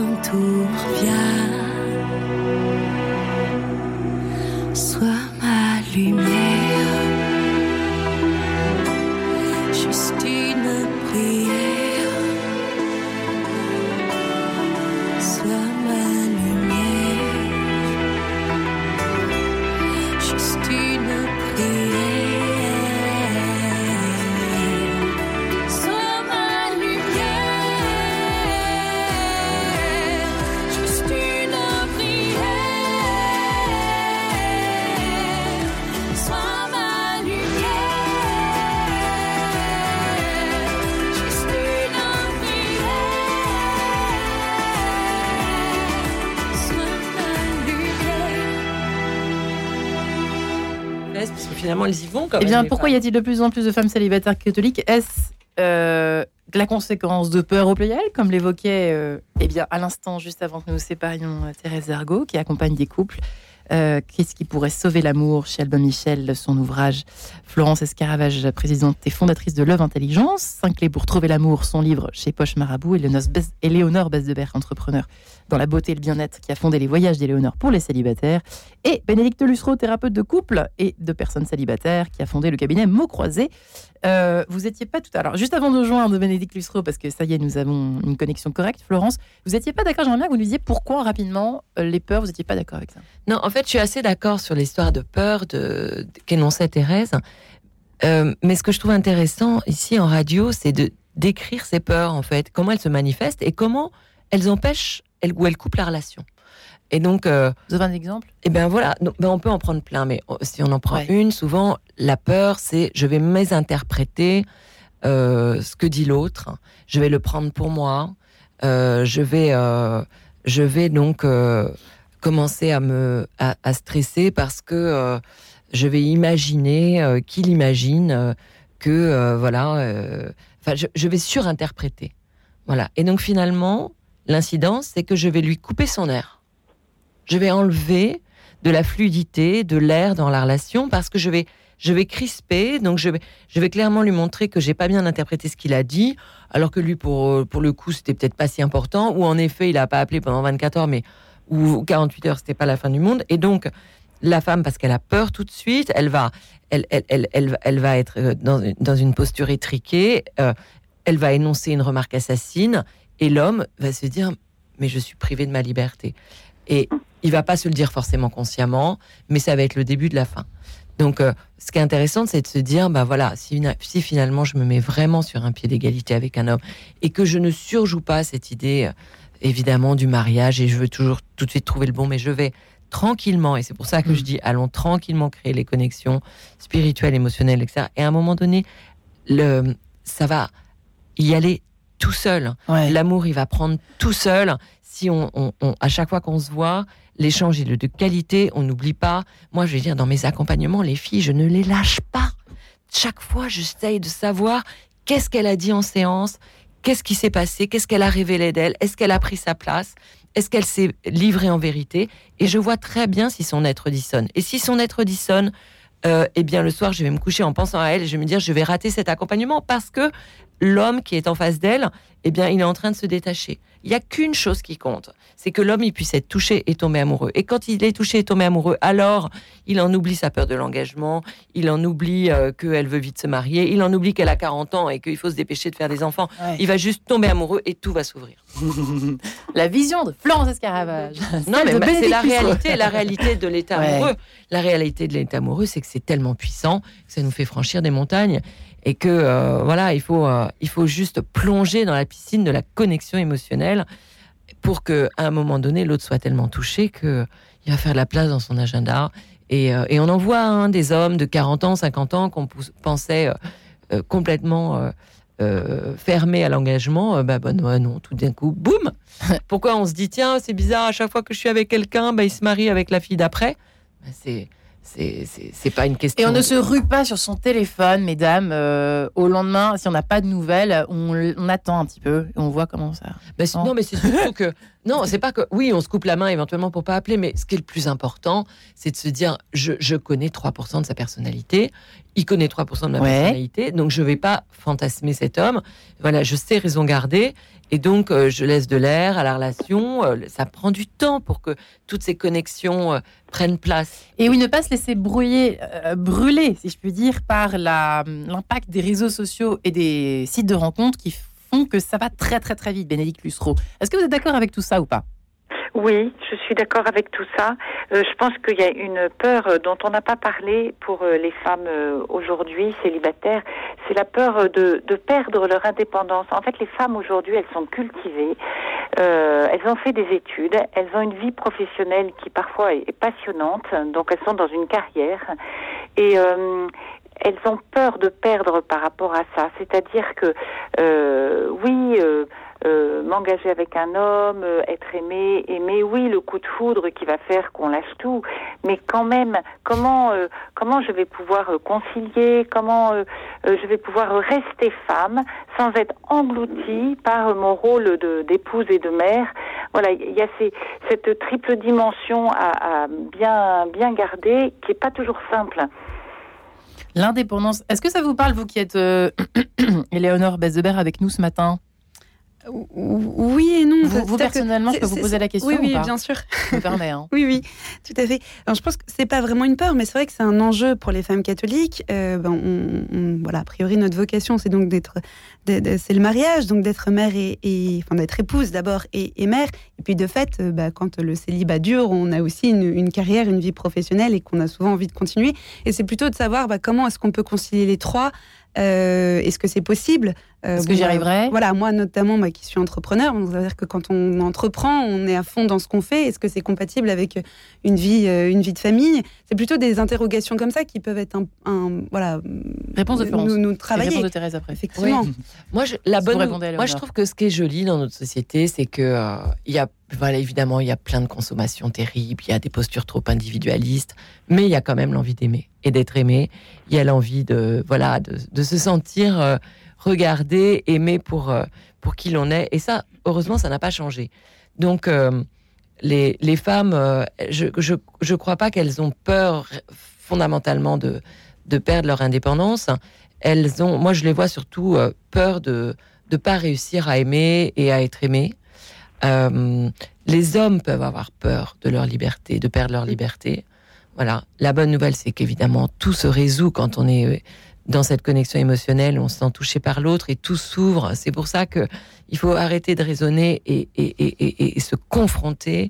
Speaker 10: Qui nous
Speaker 2: finalement, elles y vont
Speaker 1: Eh bien, pourquoi y a-t-il de plus en plus de femmes célibataires catholiques Est-ce euh, la conséquence de peur au pluriel, comme l'évoquait euh, eh bien, à l'instant, juste avant que nous nous séparions, euh, Thérèse Argot, qui accompagne des couples euh, Qu'est-ce qui pourrait sauver l'amour chez Albin Michel, son ouvrage Florence Escaravage, présidente et fondatrice de Love Intelligence. Cinq clés pour trouver l'amour, son livre chez Poche Marabout. Et Léonore Besdebert, entrepreneur dans la beauté et le bien-être, qui a fondé les voyages d'Éléonore pour les célibataires. Et Bénédicte Lussereau, thérapeute de couple et de personnes célibataires, qui a fondé le cabinet Mots Croisés. Euh, vous étiez pas tout à l'heure, juste avant de joindre Bénédicte Lussereau, parce que ça y est, nous avons une connexion correcte, Florence, vous n'étiez pas d'accord, J'aimerais bien que vous nous disiez pourquoi rapidement euh, les peurs, vous n'étiez pas d'accord avec ça?
Speaker 2: Non, en fait, je suis assez d'accord sur l'histoire de peur de, qu'énonçait Thérèse. Euh, mais ce que je trouve intéressant ici en radio, c'est de décrire ces peurs, en fait, comment elles se manifestent et comment elles empêchent ou elles coupent la relation. Et donc,
Speaker 1: euh, vous avez un exemple?
Speaker 2: Eh bien voilà, ben, on peut en prendre plein, mais oh, si on en prend une, souvent la peur, c'est je vais mésinterpréter euh, ce que dit l'autre, je vais le prendre pour moi, je vais, je vais donc commencer à me à, stresser parce que je vais imaginer qu'il imagine que voilà, enfin je, je vais surinterpréter, voilà. Et donc finalement, l'incidence, c'est que je vais lui couper son air je vais enlever de la fluidité, de l'air dans la relation parce que je vais, je vais crisper. Donc je vais, je vais clairement lui montrer que j'ai pas bien interprété ce qu'il a dit, alors que lui, pour, pour le coup, c'était peut-être pas si important. Ou en effet, il a pas appelé pendant 24 heures, mais ou 48 heures, c'était pas la fin du monde. Et donc la femme, parce qu'elle a peur tout de suite, elle va, elle, elle, elle, elle, va être euh, dans, dans une posture étriquée. Euh, elle va énoncer une remarque assassine, et l'homme va se dire mais je suis privé de ma liberté. Et il va pas se le dire forcément consciemment, mais ça va être le début de la fin. Donc, euh, ce qui est intéressant, c'est de se dire, bah voilà, si, finalement je me mets vraiment sur un pied d'égalité avec un homme et que je ne surjoue pas cette idée, évidemment, du mariage et je veux toujours tout de suite trouver le bon, mais je vais tranquillement, et c'est pour ça que je mm. dis, allons tranquillement créer les connexions spirituelles, émotionnelles, etc. Et à un moment donné, le, ça va y aller tout seul. L'amour, il va prendre tout seul. Si on, à chaque fois qu'on se voit, l'échange est de qualité, on n'oublie pas. Moi, je vais dire, dans mes accompagnements, les filles, je ne les lâche pas. Chaque fois, j'essaye de savoir qu'est-ce qu'elle a dit en séance, qu'est-ce qui s'est passé, qu'est-ce qu'elle a révélé d'elle, est-ce qu'elle a pris sa place, est-ce qu'elle s'est livrée en vérité? Et je vois très bien si son être dissonne. Et si son être dissonne, euh, eh bien le soir, je vais me coucher en pensant à elle et je vais me dire, je vais rater cet accompagnement parce que l'homme qui est en face d'elle, eh bien, il est en train de se détacher. Il n'y a qu'une chose qui compte, c'est que l'homme il puisse être touché et tomber amoureux. Et quand il est touché et tomber amoureux, alors il en oublie sa peur de l'engagement, il en oublie euh, qu'elle veut vite se marier, il en oublie qu'elle a 40 ans et qu'il faut se dépêcher de faire des enfants. Il va juste tomber amoureux et tout va s'ouvrir. *laughs*
Speaker 1: la vision de Florence Escaravage.
Speaker 2: non, mais c'est la réalité, la réalité de l'état amoureux. La réalité de l'état amoureux, c'est que c'est tellement puissant que ça nous fait franchir des montagnes et que euh, voilà, il faut, euh, il faut juste plonger dans la piscine de la connexion émotionnelle pour que à un moment donné l'autre soit tellement touché que il va faire de la place dans son agenda. Et, euh, et on en voit hein, des hommes de 40 ans, 50 ans qu'on pensait complètement fermés à l'engagement. bah, bah non, tout d'un coup, boum *laughs* Pourquoi on se dit tiens, c'est bizarre, à chaque fois que je suis avec quelqu'un, bah, il se marie avec la fille d'après? Bah, c'est c'est pas une question.
Speaker 1: Et on ne se rue pas sur son téléphone, mesdames. Euh, au lendemain, si on n'a pas de nouvelles, on, attend un petit peu et on voit comment ça.
Speaker 2: Non, mais c'est surtout que non, c'est pas que oui, on se coupe la main éventuellement pour pas appeler, mais ce qui est le plus important, c'est de se dire je, je connais 3% de sa personnalité il connaît 3% de ma personnalité, donc je vais pas fantasmer cet homme. Voilà, je sais raison garder, et donc euh, je laisse de l'air à la relation. Euh, ça prend du temps pour que toutes ces connexions euh, prennent place.
Speaker 1: Et oui, ne pas se laisser brouiller, brûler, si je puis dire, par l'impact des réseaux sociaux et des sites de rencontres qui font que ça va très très très vite, Bénédicte Lussereau. Est-ce que vous êtes d'accord avec tout ça ou pas?
Speaker 5: Oui, je suis d'accord avec tout ça. Euh, je pense qu'il y a une peur euh, dont on n'a pas parlé pour euh, les femmes aujourd'hui célibataires. C'est la peur de, perdre leur indépendance. En fait, les femmes aujourd'hui, elles sont cultivées. elles ont fait des études. Elles ont une vie professionnelle qui parfois est, passionnante. Donc, elles sont dans une carrière. Et elles ont peur de perdre par rapport à ça. C'est-à-dire que, oui m'engager avec un homme, euh, être aimé, aimer, oui, le coup de foudre qui va faire qu'on lâche tout, mais quand même, comment euh, je vais pouvoir concilier, comment je vais pouvoir rester femme sans être engloutie par mon rôle de d'épouse et de mère? Voilà, il y a cette triple dimension à, bien bien garder qui est pas toujours simple.
Speaker 1: L'indépendance. Est-ce que ça vous parle, vous qui êtes *clears throat* Éléonore Bezebert avec nous ce matin?
Speaker 3: Oui et non.
Speaker 1: Vous, personnellement, je peux vous poser la question
Speaker 3: Oui, oui, bien sûr.
Speaker 1: Je me permets. Hein. *laughs*
Speaker 3: oui, oui, tout à fait. Alors, je pense que c'est pas vraiment une peur, mais c'est vrai que c'est un enjeu pour les femmes catholiques. Euh, ben, on, voilà, a priori, notre vocation, c'est donc d'être, c'est le mariage, donc d'être mère et, enfin d'être épouse d'abord et, mère. Et puis de fait, euh, bah, quand le célibat dure, on a aussi une, carrière, une vie professionnelle et qu'on a souvent envie de continuer. Et c'est plutôt de savoir bah, comment est-ce qu'on peut concilier les trois? Euh, est-ce que c'est possible?
Speaker 1: Euh, Est-ce que j'y arriverai?
Speaker 3: Voilà, moi notamment, moi qui suis entrepreneur, on va dire que quand on entreprend, on est à fond dans ce qu'on fait. Est-ce que c'est compatible avec une vie, euh, une vie de famille? C'est plutôt des interrogations comme ça qui peuvent être un, voilà.
Speaker 1: Réponse de Florence.
Speaker 3: Nous, nous travailler.
Speaker 1: Réponse de Thérèse après.
Speaker 3: Effectivement. *laughs*
Speaker 2: Moi, je, la bonne. Moi, je trouve que ce qui est joli dans notre société, c'est que il y a voilà, évidemment, il y a plein de consommations terribles, il y a des postures trop individualistes, mais il y a quand même l'envie d'aimer et d'être aimé. Il y a l'envie de, voilà, de, se sentir euh, regardé, aimé pour, euh, pour qui l'on est. Et ça, heureusement, ça n'a pas changé. Donc, euh, les, les, femmes, je ne je, je crois pas qu'elles ont peur fondamentalement de, de perdre leur indépendance. Elles ont, moi, je les vois surtout peur de ne pas réussir à aimer et à être aimées. Euh, les hommes peuvent avoir peur de leur liberté, de perdre leur liberté. Voilà. La bonne nouvelle, c'est qu'évidemment, tout se résout quand on est euh, dans cette connexion émotionnelle, on se sent touché par l'autre et tout s'ouvre. C'est pour ça que il faut arrêter de raisonner et, et, et, se confronter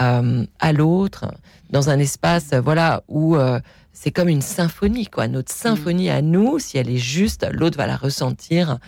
Speaker 2: euh, à l'autre dans un espace, voilà, où c'est comme une symphonie, quoi. Notre symphonie à nous, si elle est juste, l'autre va la ressentir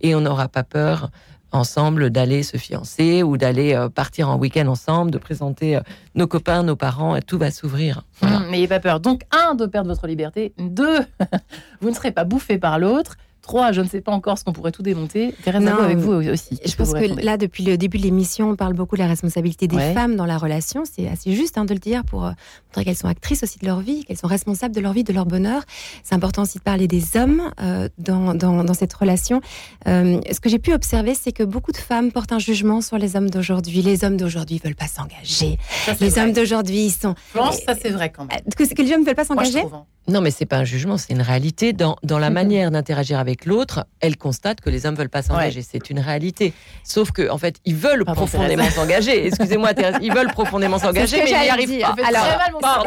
Speaker 2: et on n'aura pas peur ensemble d'aller se fiancer ou d'aller euh, partir en week-end ensemble, de présenter euh, nos copains, nos parents, et tout va s'ouvrir.
Speaker 1: Mmh, n'ayez pas peur. Donc, un, de perdre votre liberté. Deux, *laughs* vous ne serez pas bouffé par l'autre. Trois, je ne sais pas encore ce qu'on pourrait tout démonter. Thérèse avec vous aussi.
Speaker 4: Je, pense que là, depuis le début de l'émission, on parle beaucoup de la responsabilité des femmes dans la relation. C'est assez juste hein, de le dire pour euh, montrer qu'elles sont actrices aussi de leur vie, qu'elles sont responsables de leur vie, de leur bonheur. C'est important aussi de parler des hommes euh, dans, dans, dans, cette relation. Euh, ce que j'ai pu observer, c'est que beaucoup de femmes portent un jugement sur les hommes d'aujourd'hui. Les hommes d'aujourd'hui veulent pas s'engager. Les hommes d'aujourd'hui, ils sont.
Speaker 1: Je pense ça c'est vrai quand même.
Speaker 4: Que, que les hommes ne veulent pas s'engager
Speaker 2: hein. Non, mais c'est pas un jugement, c'est une réalité. Dans, dans la *laughs* manière d'interagir avec l'autre, elle constate que les hommes veulent pas s'engager. C'est une réalité. Sauf que, en fait, ils veulent profondément s'engager. Excusez-moi, ils veulent profondément s'engager, mais ils n'y arrivent pas.
Speaker 4: Alors,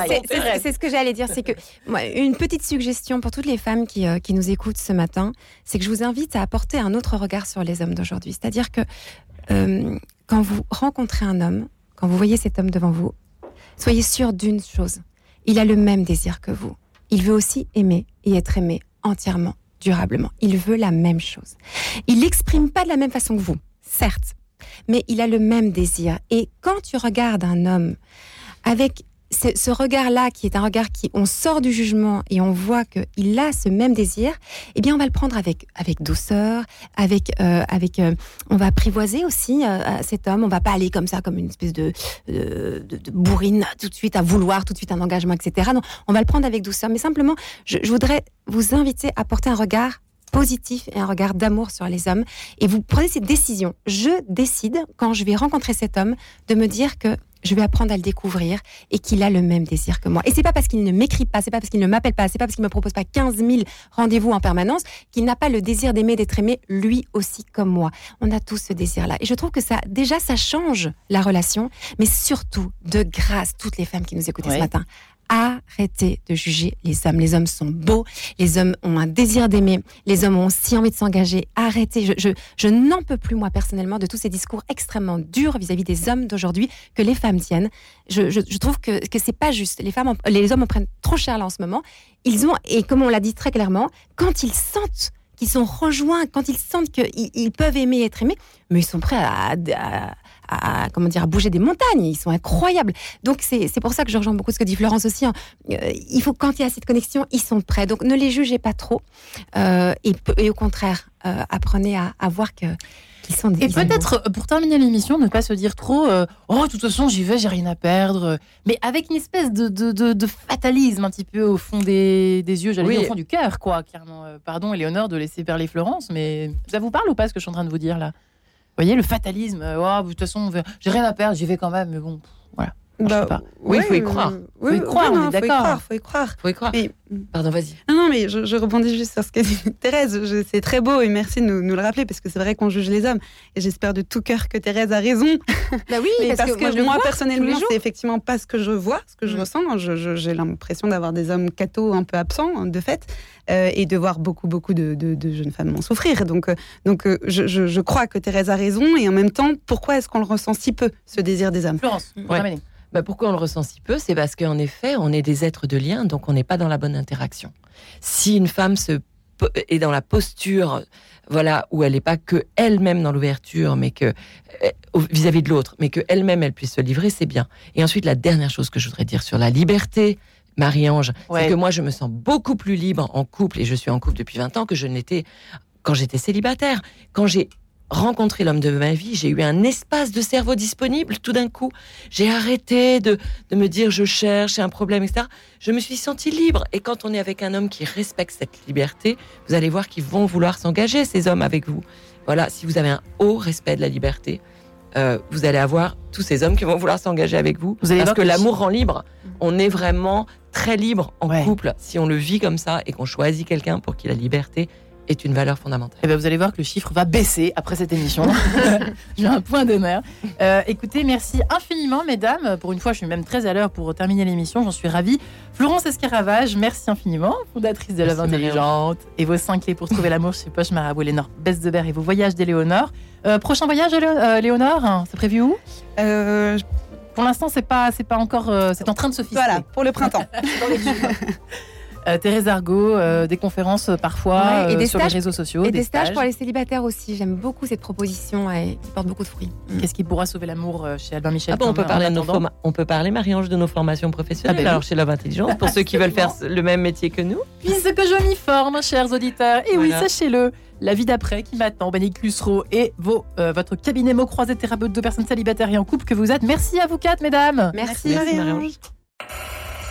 Speaker 4: c'est ce que j'allais dire, c'est que moi, une petite suggestion pour toutes les femmes qui, euh, qui nous écoutent ce matin, c'est que je vous invite à apporter un autre regard sur les hommes d'aujourd'hui. C'est-à-dire que euh, quand vous rencontrez un homme, quand vous voyez cet homme devant vous, soyez sûr d'une chose. Il a le même désir que vous il veut aussi aimer et être aimé entièrement, durablement. Il veut la même chose. Il l'exprime pas de la même façon que vous, certes, mais il a le même désir. Et quand tu regardes un homme avec ce regard-là, qui est un regard qui, on sort du jugement et on voit qu'il a ce même désir, eh bien, on va le prendre avec avec douceur, avec euh, avec, euh, on va apprivoiser aussi euh, cet homme. On va pas aller comme ça, comme une espèce de, bourrine tout de suite à vouloir tout de suite un engagement, etc. Non, on va le prendre avec douceur. Mais simplement, je, je voudrais vous inviter à porter un regard positif et un regard d'amour sur les hommes. Et vous prenez cette décision. Je décide, quand je vais rencontrer cet homme, de me dire que je vais apprendre à le découvrir et qu'il a le même désir que moi. Et c'est pas parce qu'il ne m'écrit pas, c'est pas parce qu'il ne m'appelle pas, c'est pas parce qu'il me propose pas 15 000 rendez-vous en permanence qu'il n'a pas le désir d'aimer, d'être aimé, lui aussi comme moi. On a tous ce désir-là. Et je trouve que ça, déjà, ça change la relation, mais surtout, de grâce, toutes les femmes qui nous écoutent ce matin, arrêtez de juger les hommes. Les hommes sont beaux, les hommes ont un désir d'aimer, les hommes ont aussi envie de s'engager. Arrêtez. Je, je, n'en peux plus, moi, personnellement, de tous ces discours extrêmement durs vis-à-vis des hommes d'aujourd'hui que les femmes tiennent. Je, je, trouve que, que c'est pas juste. Les, femmes les hommes en prennent trop cher là en ce moment. Ils ont, et comme on l'a dit très clairement, quand ils sentent qu'ils sont rejoints, quand ils sentent qu'ils ils peuvent aimer et être aimés, mais ils sont prêts à, comment dire, à bouger des montagnes. Ils sont incroyables. Donc c'est pour ça que je rejoins beaucoup ce que dit Florence aussi. Hein. Euh, il faut quand il y a cette connexion, ils sont prêts. Donc ne les jugez pas trop. Euh, et, et, au contraire, euh, apprenez à, à voir que sont
Speaker 1: et peut-être, pour terminer l'émission, ne pas se dire trop Oh, de toute façon, j'y vais, j'ai rien à perdre. Mais avec une espèce de, de, de, fatalisme un petit peu au fond des, des yeux, j'allais dire au fond du cœur, quoi. Clairement. Pardon, Éléonore, de laisser parler Florence, mais ça vous parle ou pas ce que je suis en train de vous dire là? Vous voyez, le fatalisme. Oh, de toute façon, j'ai rien à perdre, j'y vais quand même, mais bon, voilà.
Speaker 2: Bah, oui, il faut y croire.
Speaker 1: Oui, faut y croire, on est d'accord.
Speaker 3: Faut y croire.
Speaker 2: Faut y croire. Pardon, vas-y.
Speaker 3: Non, non, mais je, rebondis juste sur ce qu'a dit *laughs* Thérèse. C'est très beau et merci de nous, nous le rappeler parce que c'est vrai qu'on juge les hommes. Et j'espère de tout cœur que Thérèse a raison. *laughs*
Speaker 4: Bah oui,
Speaker 3: parce, que, moi, personnellement, c'est effectivement pas ce que je vois, ce que je mm. ressens. J'ai l'impression d'avoir des hommes cathos un peu absents, de fait, euh, et de voir beaucoup, beaucoup de, de, jeunes femmes en souffrir. Donc, euh, donc euh, je, je, crois que Thérèse a raison. Et en même temps, pourquoi est-ce qu'on le ressent si peu, ce désir des hommes?
Speaker 1: Florence,
Speaker 2: bah, pourquoi on le ressent si peu? C'est parce qu'en effet, on est des êtres de lien, donc on n'est pas dans la bonne interaction. Si une femme se est dans la posture, voilà, où elle n'est pas que elle-même dans l'ouverture, mais que euh, vis-à-vis de l'autre, mais que elle-même elle puisse se livrer, c'est bien. Et ensuite, la dernière chose que je voudrais dire sur la liberté, Marie-Ange, c'est que moi, je me sens beaucoup plus libre en couple, et je suis en couple depuis 20 ans, que je n'étais quand j'étais célibataire. Quand j'ai rencontré l'homme de ma vie, j'ai eu un espace de cerveau disponible tout d'un coup. J'ai arrêté de, de, me dire je cherche, un problème, etc. Je me suis sentie libre. Et quand on est avec un homme qui respecte cette liberté, vous allez voir qu'ils vont vouloir s'engager, ces hommes, avec vous. Voilà, si vous avez un haut respect de la liberté, euh, vous allez avoir tous ces hommes qui vont vouloir s'engager avec vous. vous parce que l'amour rend libre. On est vraiment très libre en couple si on le vit comme ça et qu'on choisit quelqu'un pour qui la liberté est une valeur fondamentale. Et
Speaker 1: eh bien vous allez voir que le chiffre va baisser après cette émission. *laughs* J'ai un point d'honneur. Euh, écoutez, merci infiniment, mesdames. Pour une fois, je suis même très à l'heure pour terminer l'émission. J'en suis ravie. Florence Escaravage, merci infiniment, fondatrice de Love Intelligente. Et vos 5 clés pour trouver l'amour chez Poche Marabout, Léonore Besdebert et vos voyages d'Éléonore. Euh, prochain voyage, euh, Léonore, c'est prévu où? Pour l'instant, c'est pas, c'est pas encore, c'est en train de se fixer.
Speaker 3: Voilà, pour le printemps. *laughs* *laughs*
Speaker 1: Euh, Thérèse Argot, euh, des conférences euh, parfois sur les réseaux sociaux.
Speaker 4: Et des, stages. pour les célibataires aussi. J'aime beaucoup cette proposition et qui porte beaucoup de fruits.
Speaker 1: Qu'est-ce qui pourra sauver l'amour chez Albin Michel
Speaker 2: ah on, peut parler on peut parler, Marie-Ange, de nos formations professionnelles. Ah ben Alors chez Love Intelligence, pour ceux qui veulent faire le même métier que nous.
Speaker 1: Puisque je m'y forme, chers auditeurs. Et oui, sachez-le, la vie d'après qui m'attend. Bénédicte Lussereau et vos, votre cabinet mots croisés thérapeute de personnes célibataires et en couple que vous êtes. Merci à vous quatre, mesdames.
Speaker 3: Merci, Marie-Ange.